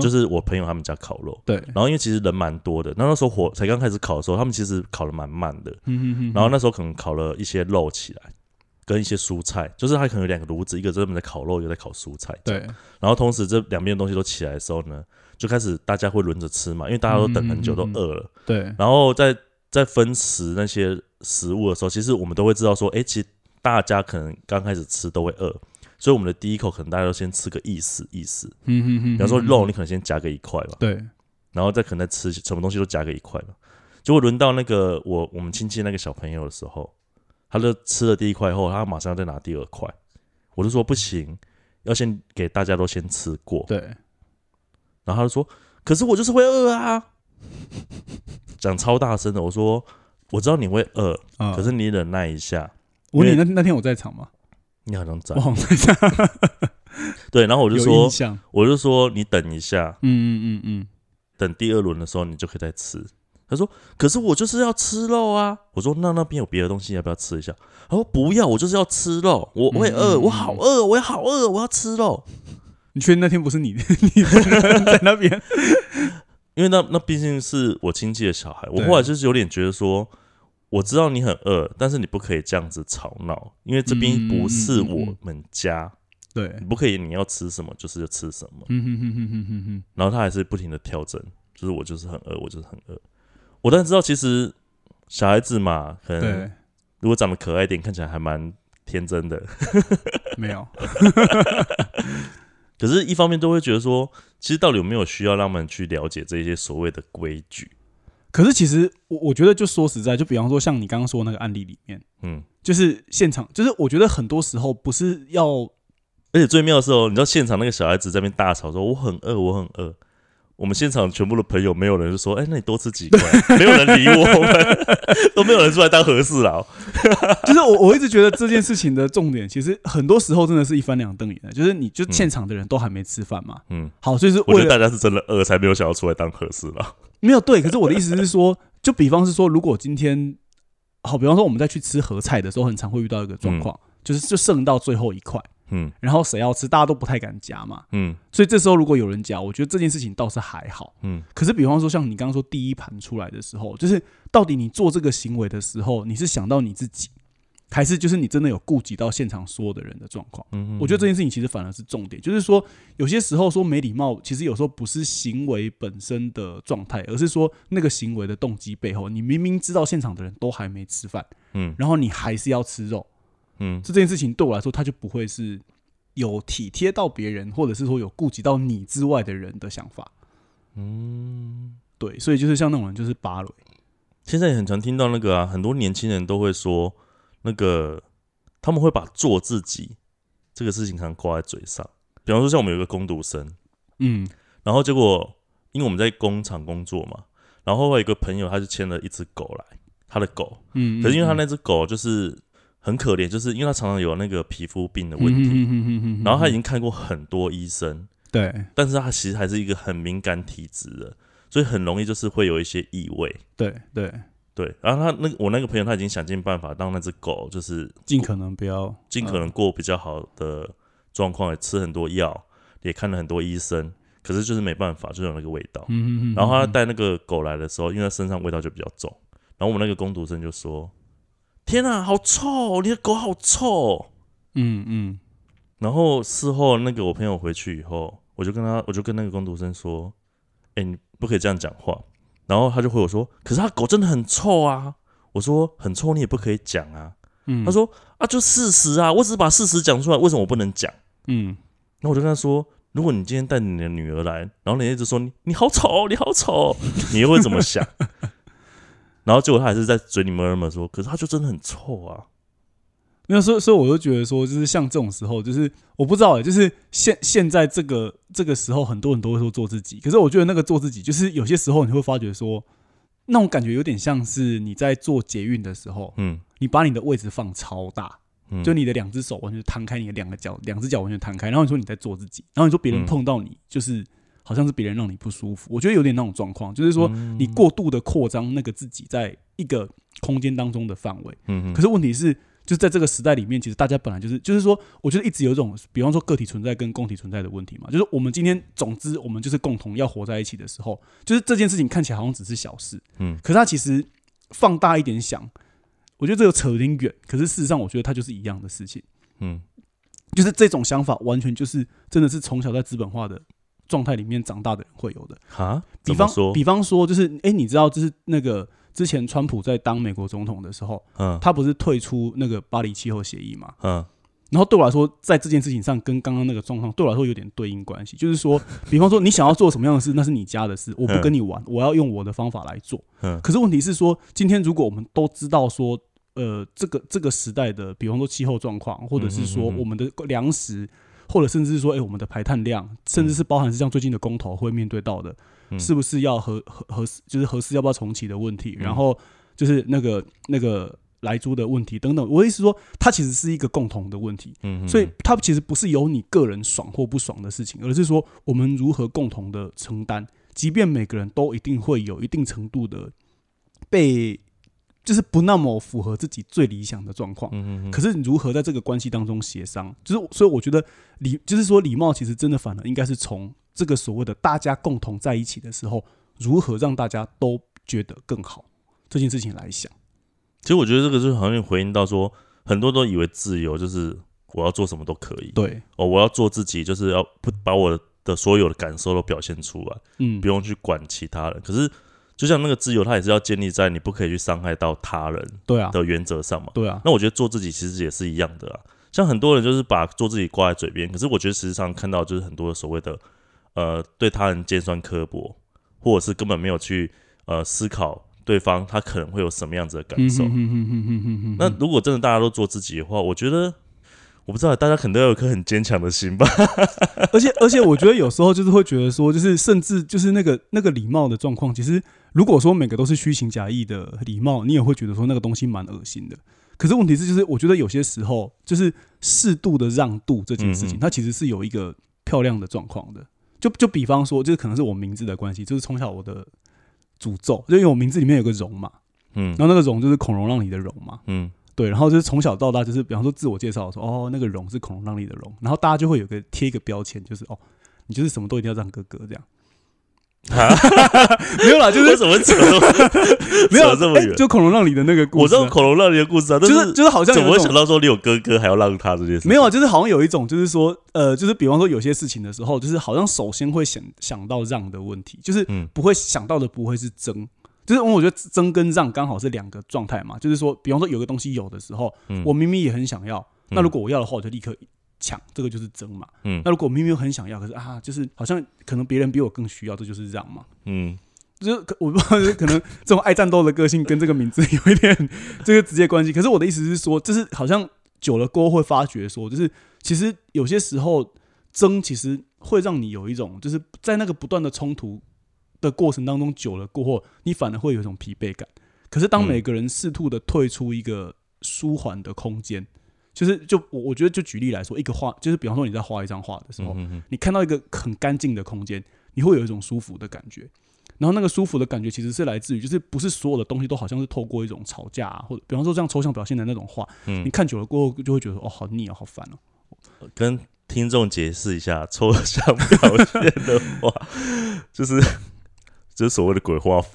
就是是我朋友他们家烤肉，对，然后因为其实人蛮多的，那那时候火才刚开始烤的时候，他们其实烤的蛮慢的，嗯哼哼，然后那时候可能烤了一些肉起来，跟一些蔬菜，就是它可能有两个炉子，一个专门在烤肉，一个在烤蔬菜。对，然后同时这两边的东西都起来的时候呢，就开始大家会轮着吃嘛，因为大家都等很久，嗯嗯嗯嗯都饿了。对，然后在在分食那些食物的时候，其实我们都会知道说，哎，其实大家可能刚开始吃都会饿，所以我们的第一口可能大家都先吃个意思意思。嗯嗯嗯，比方说肉，你可能先夹个一块吧，对，然后再可能再吃什么东西都夹个一块嘛。结果轮到那个我我们亲戚那个小朋友的时候，他就吃了第一块后，他马上要再拿第二块，我就说不行，要先给大家都先吃过。对，然后他就说，可是我就是会饿啊，讲超大声的，我说我知道你会饿，啊，可是你忍耐一下，我问你那那天我在场吗？你好像在。我好像在场，对，然后我就说，我就说你等一下，嗯嗯嗯嗯，等第二轮的时候，你就可以再吃。他说：“可是我就是要吃肉啊！”我说：“那那边有别的东西，要不要吃一下？”他说：“不要，我就是要吃肉，我我也饿，我好饿，我也好饿，我要吃肉。你确定那天不是你 你在那边？因为那那毕竟是我亲戚的小孩，我后来就是有点觉得说，我知道你很饿，但是你不可以这样子吵闹，因为这边不是我们家，对你，不可以你要吃什么就是要吃什么。嗯哼哼哼哼哼哼，然后他还是不停的调整，就是我就是很饿，我就是很饿。我当然知道，其实小孩子嘛，可能，如果长得可爱一点，看起来还蛮天真的。没有，可是，一方面都会觉得说，其实到底有没有需要让他们去了解这些所谓的规矩？可是其实我我觉得，就说实在，就比方说像你刚刚说那个案例里面，嗯，就是现场，就是我觉得很多时候不是要而且最妙的是哦，你知道现场那个小孩子在那边大吵说：“我很饿，我很饿。”我们现场全部的朋友，没有人就说：“哎、那你多吃几块。”没有人理我们，都没有人出来当和事佬。就是我我一直觉得这件事情的重点，其实很多时候真的是一翻两瞪眼的，就是你就现场的人都还没吃饭嘛，嗯，好，所以是我觉得大家是真的饿，才没有想要出来当和事佬。没有对，可是我的意思是说，就比方是说，如果今天好，比方说我们在去吃合菜的时候，很常会遇到一个状况，就是就剩到最后一块，嗯。然后谁要吃，大家都不太敢夹嘛，嗯。所以这时候如果有人夹，我觉得这件事情倒是还好。嗯。可是比方说像你刚刚说第一盘出来的时候，就是到底你做这个行为的时候，你是想到你自己，还是就是你真的有顾及到现场所有的人的状况？嗯，我觉得这件事情其实反而是重点，就是说有些时候说没礼貌，其实有时候不是行为本身的状态，而是说那个行为的动机背后，你明明知道现场的人都还没吃饭，嗯。然后你还是要吃肉，嗯。这件事情对我来说，它就不会是有体贴到别人，或者是说有顾及到你之外的人的想法。嗯，对，所以就是像那种人，就是芭蕾，现在也很常听到那个啊，很多年轻人都会说，那个他们会把做自己这个事情常挂在嘴上。比方说，像我们有个工读生，嗯。然后结果因为我们在工厂工作嘛，然后我有一个朋友他就牵了一只狗来，他的狗，嗯，可是因为他那那只狗就是很可怜，就是因为他常常有那个皮肤病的问题，题然后他已经看过很多医生，对。但是他其实还是一个很敏感体质的，所以很容易就是会有一些异味。对对，对，然后他那我那个朋友他已经想尽办法让那只狗就是尽可能不要尽可能过比较好的状况，也吃很多药，也看了很多医生，可是就是没办法，就是有那个味道。嗯嗯嗯，然后他带那个狗来的时候，因为它身上味道就比较重，然后我们那个工读生就说：“天啊，好臭！你的狗好臭嗯嗯！”然后事后那个我朋友回去以后，我就跟他，我就跟那个工读生说：“哎、你不可以这样讲话。”然后他就回我说：“可是他狗真的很臭啊！”我说：“很臭，你也不可以讲啊。”嗯，他说：“啊，就事实啊，我只是把事实讲出来，为什么我不能讲？”嗯然后我就跟他说：“如果你今天带你的女儿来，然后你一直说你你好丑，你好丑，你又会怎么想？”然后结果他还是在嘴里 murmur 说：“可是他就真的很臭啊。没有，所以所以我就觉得说，就是像这种时候，就是我不知道哎、就是现现在这个这个时候，很多人都会说做自己，可是我觉得那个做自己，就是有些时候你会发觉说，那种感觉有点像是你在做捷运的时候”，嗯。你把你的位置放超大，嗯，就你的两只手完全摊开，你的两个脚，两只脚完全摊开，然后你说你在做自己，然后你说别人嗯。碰到你，就是好像是别人让你不舒服，我觉得有点那种状况，就是说嗯。你过度的扩张那个自己在一个空间当中的范围。嗯可是问题是，就是在这个时代里面，其实大家本来就是，就是说，我觉得一直有一种，比方说个体存在跟共体存在的问题嘛，就是我们今天，总之我们就是共同要活在一起的时候，就是这件事情看起来好像只是小事，嗯。可是它其实放大一点想，我觉得这个扯有点远，可是事实上，我觉得它就是一样的事情，嗯。就是这种想法完全就是真的是从小在资本化的状态里面长大的人会有的。哈，比方说？比方说，就是哎、诶你知道，就是那个之前川普在当美国总统的时候，嗯他不是退出那个巴黎气候协议嘛？嗯然后对我来说，在这件事情上跟刚刚那个状况对我来说有点对应关系，就是说，比方说你想要做什么样的事，那是你家的事，我不跟你玩，我要用我的方法来做。嗯可是问题是说，今天如果我们都知道说，呃，这个这个时代的，比方说气候状况，或者是说我们的粮食，或者甚至是说，哎、我们的排碳量，甚至是包含是像最近的公投会面对到的，嗯是不是要核核核就是核四要不要重启的问题，嗯然后就是那个那个来租的问题等等。我的意思说，它其实是一个共同的问题。嗯，所以它其实不是由你个人爽或不爽的事情，而是说我们如何共同的承担，即便每个人都一定会有一定程度的被，就是不那么符合自己最理想的状况。嗯嗯可是你如何在这个关系当中协商，就是所以我觉得礼，就是说礼貌其实真的反而应该是从这个所谓的大家共同在一起的时候，如何让大家都觉得更好。这件事情来想。其实我觉得这个就好像回应到说，很多都以为自由就是我要做什么都可以，对，哦，我要做自己，就是要不把我的所有的感受都表现出来，嗯。不，用去管其他人。可是就像那个自由，它也是要建立在你不可以去伤害到他人对啊，的原则上嘛。对啊，那我觉得做自己其实也是一样的啊。像很多人就是把做自己挂在嘴边，可是我觉得实际上看到就是很多所谓的呃对他人尖酸刻薄，或者是根本没有去呃思考对方他可能会有什么样子的感受。嗯哼哼哼哼哼哼哼那如果真的大家都做自己的话，我觉得我不知道大家可能都有一颗很坚强的心吧。而 且而且，我觉得有时候就是会觉得说，就是甚至就是那个那个礼貌的状况，其实如果说每个都是虚情假意的礼貌，你也会觉得说那个东西蛮恶心的。可是问题是，就是我觉得有些时候，就是适度的让渡这件事情，它其实是有一个漂亮的状况的。就就比方说，就是可能是我名字的关系，就是从小我的诅咒，就因为我名字里面有个荣嘛，嗯然后那个荣就是孔融让梨的荣嘛，嗯对，然后就是从小到大，就是比方说自我介绍说，哦，那个荣是孔融让梨的荣，然后大家就会有个贴一个标签，就是哦，你就是什么都一定要让哥哥这样。没有啦，就为是什么扯 没有这么远？就孔融让梨的那个故事我知道恐龙让你的故事啊，就是就是好像怎么会想到说你有哥哥还要让他这件事？没有啊，就是好像有一种，就是说，呃，就是比方说有些事情的时候，就是好像首先会想想到让的问题，就是嗯不会想到的不会是争，就是因为我觉得争跟让刚好是两个状态嘛，就是说，比方说有个东西有的时候，嗯我明明也很想要，那如果我要的话，我就立刻抢，这个就是争嘛。嗯那如果我明明很想要，可是啊，就是好像可能别人比我更需要，这就是让嘛。嗯就是可我不知道，就是可能这种爱战斗的个性跟这个名字有一点这个直接关系。可是我的意思是说，就是好像久了过后会发觉说，就是其实有些时候争其实会让你有一种，就是在那个不断的冲突的过程当中，久了过后，你反而会有一种疲惫感。可是当嗯每个人试图的退出一个舒缓的空间，就是就我我觉得就举例来说，一个画就是比方说你在画一张画的时候，你看到一个很干净的空间，你会有一种舒服的感觉。然后那个舒服的感觉其实是来自于，就是不是所有的东西都好像是透过一种吵架、啊，或者比方说这样抽象表现的那种画，你嗯，看久了过后就会觉得哦，好腻哦，好烦哦。跟听众解释一下，抽象表现的话，就是就是所谓的鬼画符，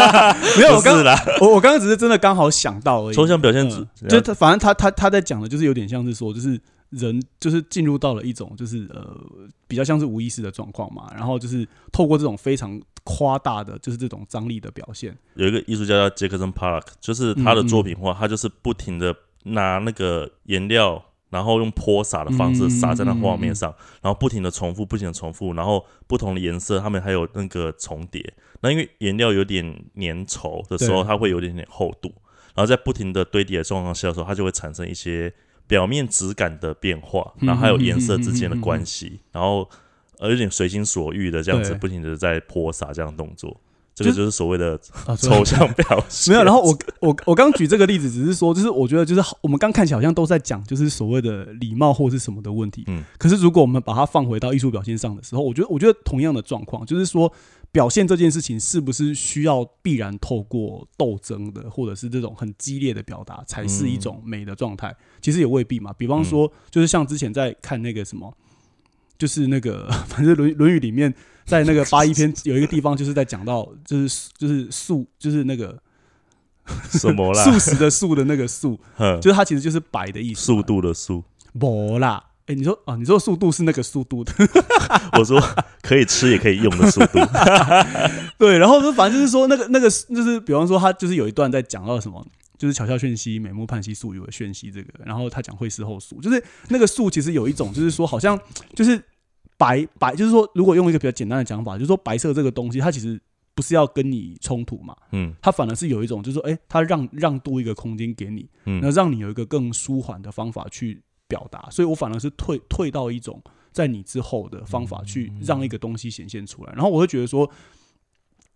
没有，我刚。我我刚刚只是真的刚好想到而已。抽象表现嗯。只就他，反正他他他在讲的就是有点像是说，就是人就是进入到了一种就是呃比较像是无意识的状况嘛，然后就是透过这种非常夸大的就是这种张力的表现，有一个艺术家叫杰克森·帕拉克，就是他的作品画，他就是不停的拿那个颜料，然后用泼洒的方式洒在那画面上，然后不停的重复，不停的重复，然后不同的颜色，它们还有那个重叠。那因为颜料有点粘稠的时候，它会有点点厚度，然后在不停的堆叠的状况下的时候，它就会产生一些表面质感的变化，然后还有颜色之间的关系，然后呃有点随心所欲的这样子不停的在泼洒这样的动作。这个就就是所谓的啊抽象表现。没有，然后我我我刚举这个例子，只是说，就是我觉得，就是我们刚看起来好像都在讲，就是所谓的礼貌或是什么的问题。嗯，可是如果我们把它放回到艺术表现上的时候，我觉得，我觉得同样的状况，就是说，表现这件事情是不是需要必然透过斗争的，或者是这种很激烈的表达，才是一种美的状态？其实也未必嘛。比方说，就是像之前在看那个什么。就是那个，反正《论论语》里面，在那个八一篇有一个地方，就是在讲到，就是就是素，就是那个什么啦？素食的素的那个素，就是它其实就是白的意思。速度的速，不啦，哎、你说啊，你说速度是那个速度的，我说可以吃也可以用的速度。对。然后说，反正就是说那个那个，就是比方说，他就是有一段在讲到什么，就是巧笑炫兮，美目盼兮，素有的炫兮这个。然后他讲会事后素，就是那个素其实有一种，就是说好像就是白白，就是说如果用一个比较简单的讲法，就是说白色这个东西，它其实不是要跟你冲突嘛，嗯。它反而是有一种，就是说，哎、它让让渡一个空间给你，嗯。那嗯让你有一个更舒缓的方法去表达，所以我反而是退退到一种在你之后的方法去让一个东西显现出来，然后我会觉得说，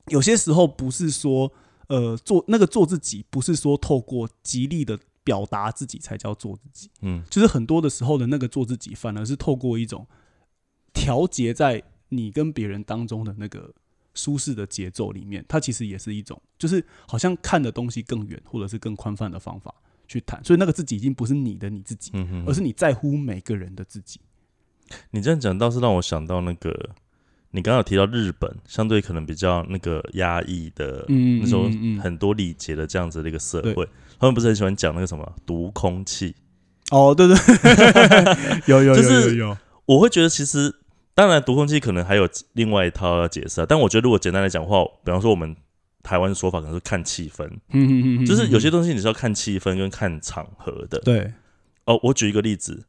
有些时候不是说呃做那个做自己，不是说透过极力的表达自己才叫做自己，嗯。就是很多的时候的那个做自己，反而是透过一种调节在你跟别人当中的那个舒适的节奏里面，它其实也是一种，就是好像看的东西更远，或者是更宽泛的方法去谈。所以那个自己已经不是你的你自己，嗯哼而是你在乎每个人的自己。你这样讲倒是让我想到那个，你刚刚有提到日本，相对可能比较那个压抑的，嗯那时候嗯嗯嗯很多礼节的这样子的一个社对会，他们不是很喜欢讲那个什么毒空气？哦，对对，有有有就是有有，我会觉得其实，当然毒空气可能还有另外一套要解释啊，但我觉得如果简单来讲的话，比方说我们台湾说法可能是看气氛，嗯嗯嗯，就是有些都东西你是要看气氛跟看场合的。对，哦，我举一个例子，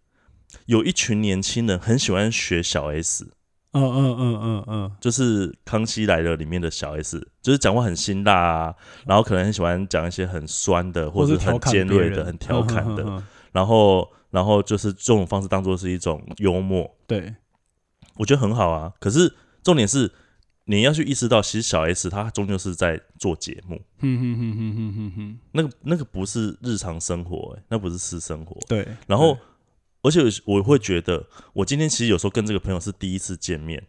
有一群年轻人很喜欢学小 S，嗯嗯嗯嗯嗯，就是《康熙来了》里面的小 S，就是讲话很辛辣啊，然后可能很喜欢讲一些很酸的或者很尖锐的、很调侃的，嗯嗯嗯嗯。然后然后就是这种方式当做是一种幽默，对，我觉得很好啊。可是重点是你要去意识到，其实小 S 她终究是在做节目，哼哼哼哼哼哼哼，那个那个不是日常生活、欸，那不是私生活。对，然后，而且我会觉得，我今天其实有时候跟这个朋友是第一次见面，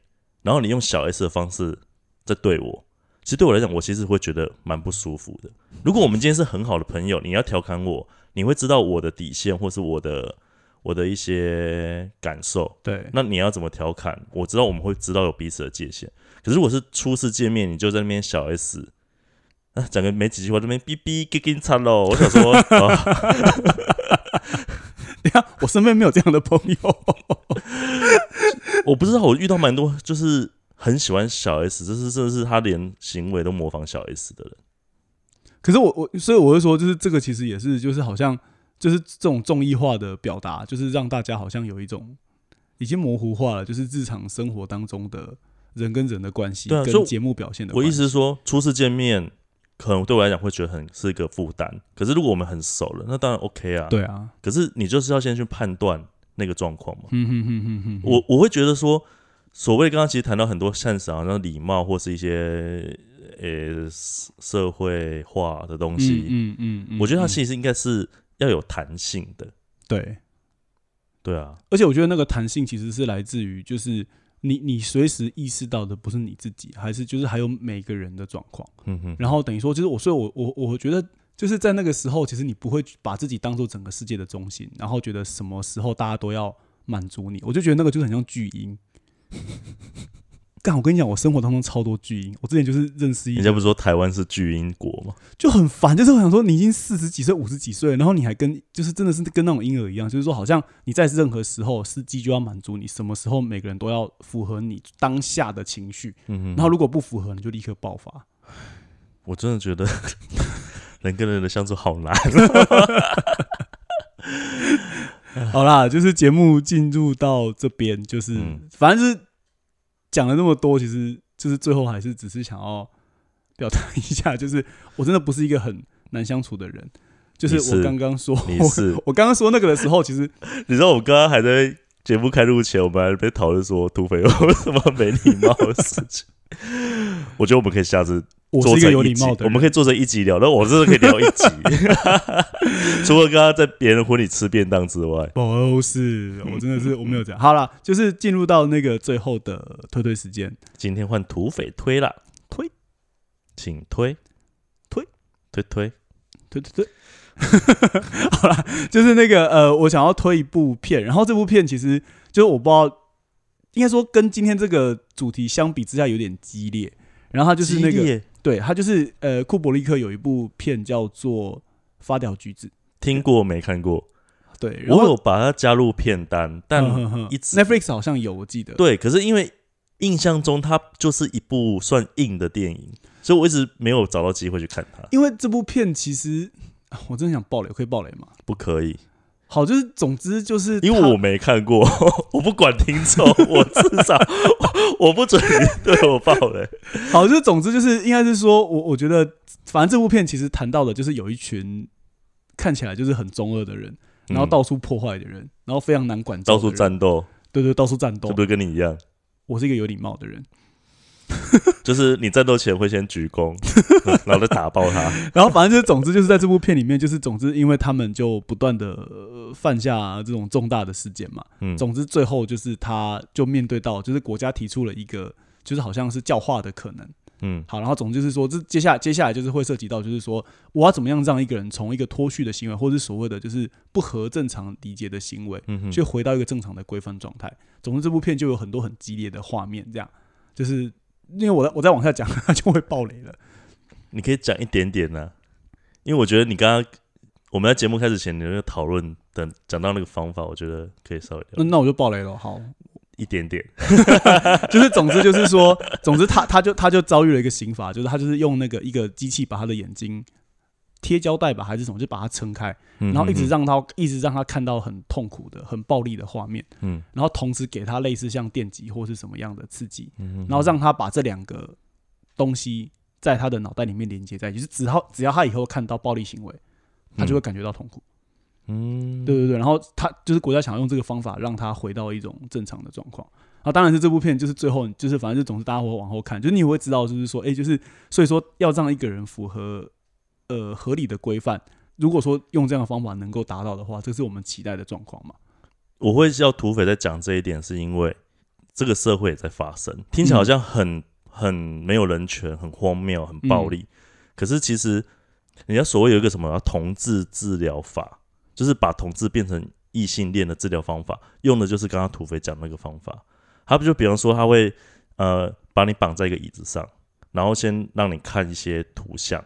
然后你用小 S 的方式在对我，其实对我来讲，我其实会觉得蛮不舒服的。如果我们今天是很好的朋友，你要调侃我，你会知道我的底线或是我的我的一些感受，对，那你要怎么调侃？我知道我们会知道有彼此的界限。可是如果是初次见面，你就在那边小 S。啊，讲个没几句话，这边哔哔给给惨喽！我想说，啊、等一下我身边没有这样的朋友，我不知道，我遇到蛮多就是很喜欢小 S，就是真的是他连行为都模仿小 S 的人。可是我我所以我会说，就是这个其实也是就是好像就是这种综艺化的表达，就是让大家好像有一种已经模糊化了，就是日常生活当中的人跟人的关系，对啊所以我跟节目表现的我关系。意思是说，初次见面可能对我来讲会觉得很是一个负担。可是如果我们很熟了，那当然 OK 啊。。对啊，可是你就是要先去判断那个状况嘛。嗯哼哼哼哼，我我会觉得说，所谓刚刚其实谈到很多善赏，然后礼貌或是一些呃社会化的东西，嗯嗯嗯，我觉得它嗯其实应该是要有弹性的。对，对啊，而且我觉得那个弹性其实是来自于就是。你你随时意识到的不是你自己，还是就是还有每个人的状况，嗯哼，然后等于说就是我，所以我我我觉得就是在那个时候，其实你不会把自己当做整个世界的中心，然后觉得什么时候大家都要满足你，我就觉得那个就是很像巨婴。干，我跟你讲，我生活当中超多巨婴。我之前就是认识一个，人家不是说台湾是巨婴国吗？就很烦，就是我想说，你已经四十几岁、五十几岁了，然后你还跟就是真的是跟那种婴儿一样，就是说好像你在任何时候司机就要满足你，什么时候每个人都要符合你当下的情绪，然后如果不符合，你就立刻爆发。我真的觉得 人跟人的相处好难。好啦，就是节目进入到这边，就是、嗯反正就是讲了那么多，其实就是最后还是只是想要表达一下，就是我真的不是一个很难相处的人。就是我刚刚说，我刚刚说那个的时候，其实你知道我刚刚还在节目开录前，我们还在讨论说土匪有什么没礼貌的事情。我觉得我们可以下次做成集有礼貌的。我们可以做成一集聊，那我真的可以聊一集。除了刚刚在别人婚礼吃便当之外，不是，我真的是我没有这样。好了，就是进入到那个最后的推推时间。今天换土匪推了，推，请推推推推。对对对，好啦，就是那个呃，我想要推一部片，然后这部片其实就是我不知道，应该说跟今天这个主题相比之下有点激烈。然后它就是那个，对，它就是呃，库伯利克有一部片叫做《发条橘子》，听过没看过？对，我有把它加入片单，但 Netflix 好像有，我记得，对，可是因为印象中它就是一部算硬的电影，所以我一直没有找到机会去看它。因为这部片其实啊 我真的想爆雷，可以爆雷吗？不可以，好，就是总之就是因为我没看过，我不管听众，我至少我不准你对我爆雷。好，就是总之就是应该是说，我我觉得，反正这部片其实谈到的就是有一群看起来就是很中二的人，然后嗯到处破坏的人，然后非常难管教到处的人，战斗，对对，到处战斗是。不是跟你一样？我是一个有礼貌的人，就是你战斗前会先鞠躬，然后再打爆他。然后反正就是总之就是在这部片里面，就是总之因为他们就不断的、呃犯下这种重大的事件嘛，嗯，总之最后就是他就面对到就是国家提出了一个就是好像是教化的可能。嗯好，然后总之就是说，这接下来接下来就是会涉及到，就是说我要怎么样让一个人从一个脱序的行为，或者是所谓的就是不合正常理解的行为，嗯，去回到一个正常的规范状态。总之，这部片就有很多很激烈的画面，这样就是因为我在我再往下讲，它 就会爆雷了。你可以讲一点点呢、因为我觉得你刚刚我们在节目开始前，你那个讨论等讲到那个方法，我觉得可以稍微聊。那那我就爆雷了。好，一点点，就是总之就是说，总之他他就他就遭遇了一个刑罚，就是他就是用那个一个机器把他的眼睛贴胶带吧还是什么，就把它撑开，嗯然后一直嗯让他一直让他看到很痛苦的、很暴力的画面，嗯。然后同时给他类似像电击或是什么样的刺激，嗯然后让他把这两个东西在他的脑袋里面连接在一起，就是只要只要他以后看到暴力行为，他就会感觉到痛苦。嗯。对对对，然后他就是国家想要用这个方法让他回到一种正常的状况。然后当然是这部片就是最后就是反正就总是大家会往后看，就是你也会知道就是说，哎，就是所以说要让一个人符合呃合理的规范，如果说用这样的方法能够达到的话，这是我们期待的状况嘛。我会叫土匪在讲这一点，是因为这个社会也在发生，听起来好像很、很没有人权、很荒谬、很暴力。可是其实人家所谓有一个什么同志治疗法，就是把同志变成异性恋的治疗方法，用的就是刚刚土匪讲那个方法。他不就比方说他会呃把你绑在一个椅子上，然后先让你看一些图像，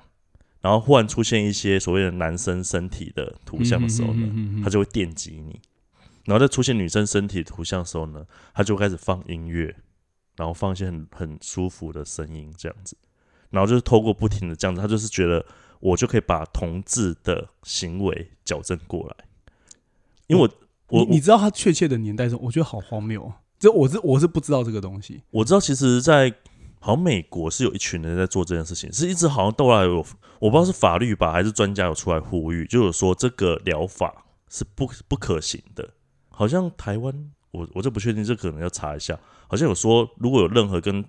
然后忽然出现一些所谓的男生身体的图像的时候呢，他就会电击你，然后再出现女生身体图像的时候呢，他就开始放音乐，然后放一些很很舒服的声音这样子，然后就是透过不停的这样子，他就是觉得我就可以把同志的行为矫正过来，因为我我你你知道他确切的年代是？我觉得好荒谬啊。这我是我是不知道这个东西。我知道，其实，在好像美国是有一群人在做这件事情，是一直好像都来有，我不知道是法律吧，还是专家有出来呼吁，就有说这个疗法是不不可行的。好像台湾，我我这不确定，这可能要查一下。好像有说，如果有任何跟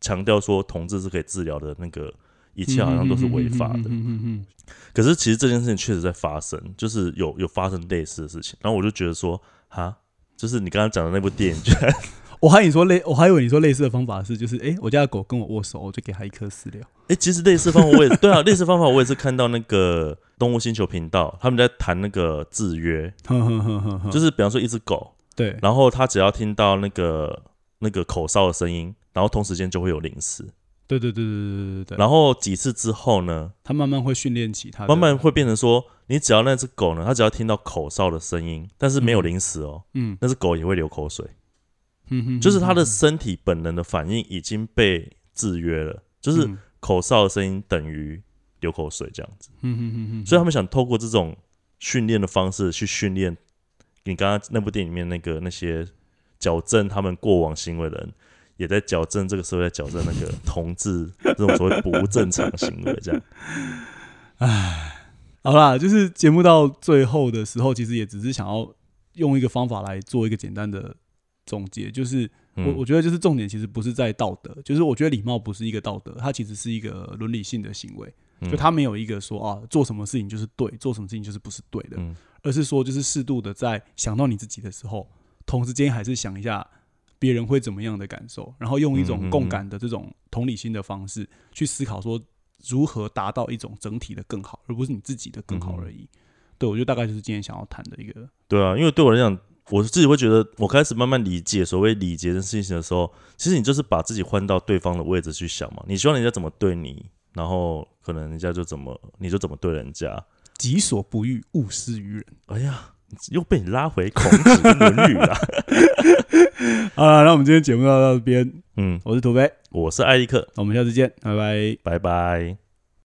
强调说同志是可以治疗的那个，一切好像都是违法的。嗯嗯可是其实这件事情确实在发生，就是有有发生类似的事情。然后我就觉得说，哈，就是你刚刚讲的那部电影，我还以为你说类，我还以为你说类似的方法是，就是哎、诶我家的狗跟我握手，我就给它一颗饲料。哎、其实类似方法我也对啊，类似方法我也是看到那个动物星球频道他们在谈那个制约，就是比方说一只狗，对，然后它只要听到那个那个口哨的声音，然后同时间就会有零食，对对对对对对对对，然后几次之后呢，它慢慢会训练起它，慢慢会变成说，你只要那只狗呢，它只要听到口哨的声音，但是没有零食哦，嗯那只狗也会流口水，嗯哼，就是它的嗯身体本能的反应已经被制约了，就是嗯口哨的声音等于流口水这样子。所以他们想透过这种训练的方式去训练你刚刚那部电影里面那个那些矫正他们过往行为的人，也在矫正这个社会，在矫正那个同志这种所谓不正常行为，这样。唉好啦，就是节目到最后的时候，其实也只是想要用一个方法来做一个简单的总结，就是我嗯。我觉得就是重点其实不是在道德，就是我觉得礼貌不是一个道德，它其实是一个伦理性的行为，嗯。就他没有一个说啊做什么事情就是对，做什么事情就是不是对的，嗯。而是说就是适度的在想到你自己的时候，同时间还是想一下别人会怎么样的感受，然后用一种共感的这种同理心的方式去思考说如何达到一种整体的更好，而不是你自己的更好而已。对，我觉得大概就是今天想要谈的一个，对啊，因为对我来讲，我自己会觉得，我开始慢慢理解所谓礼节的事情的时候，其实你就是把自己换到对方的位置去想嘛。你希望人家怎么对你，然后可能人家就怎么，你就怎么对人家。己所不欲，勿施于人。哎呀，又被你拉回孔子跟论语了。好了，那我们今天节目到到这边，嗯，我是土飞，我是艾利克，那我们下次见，拜拜。拜拜。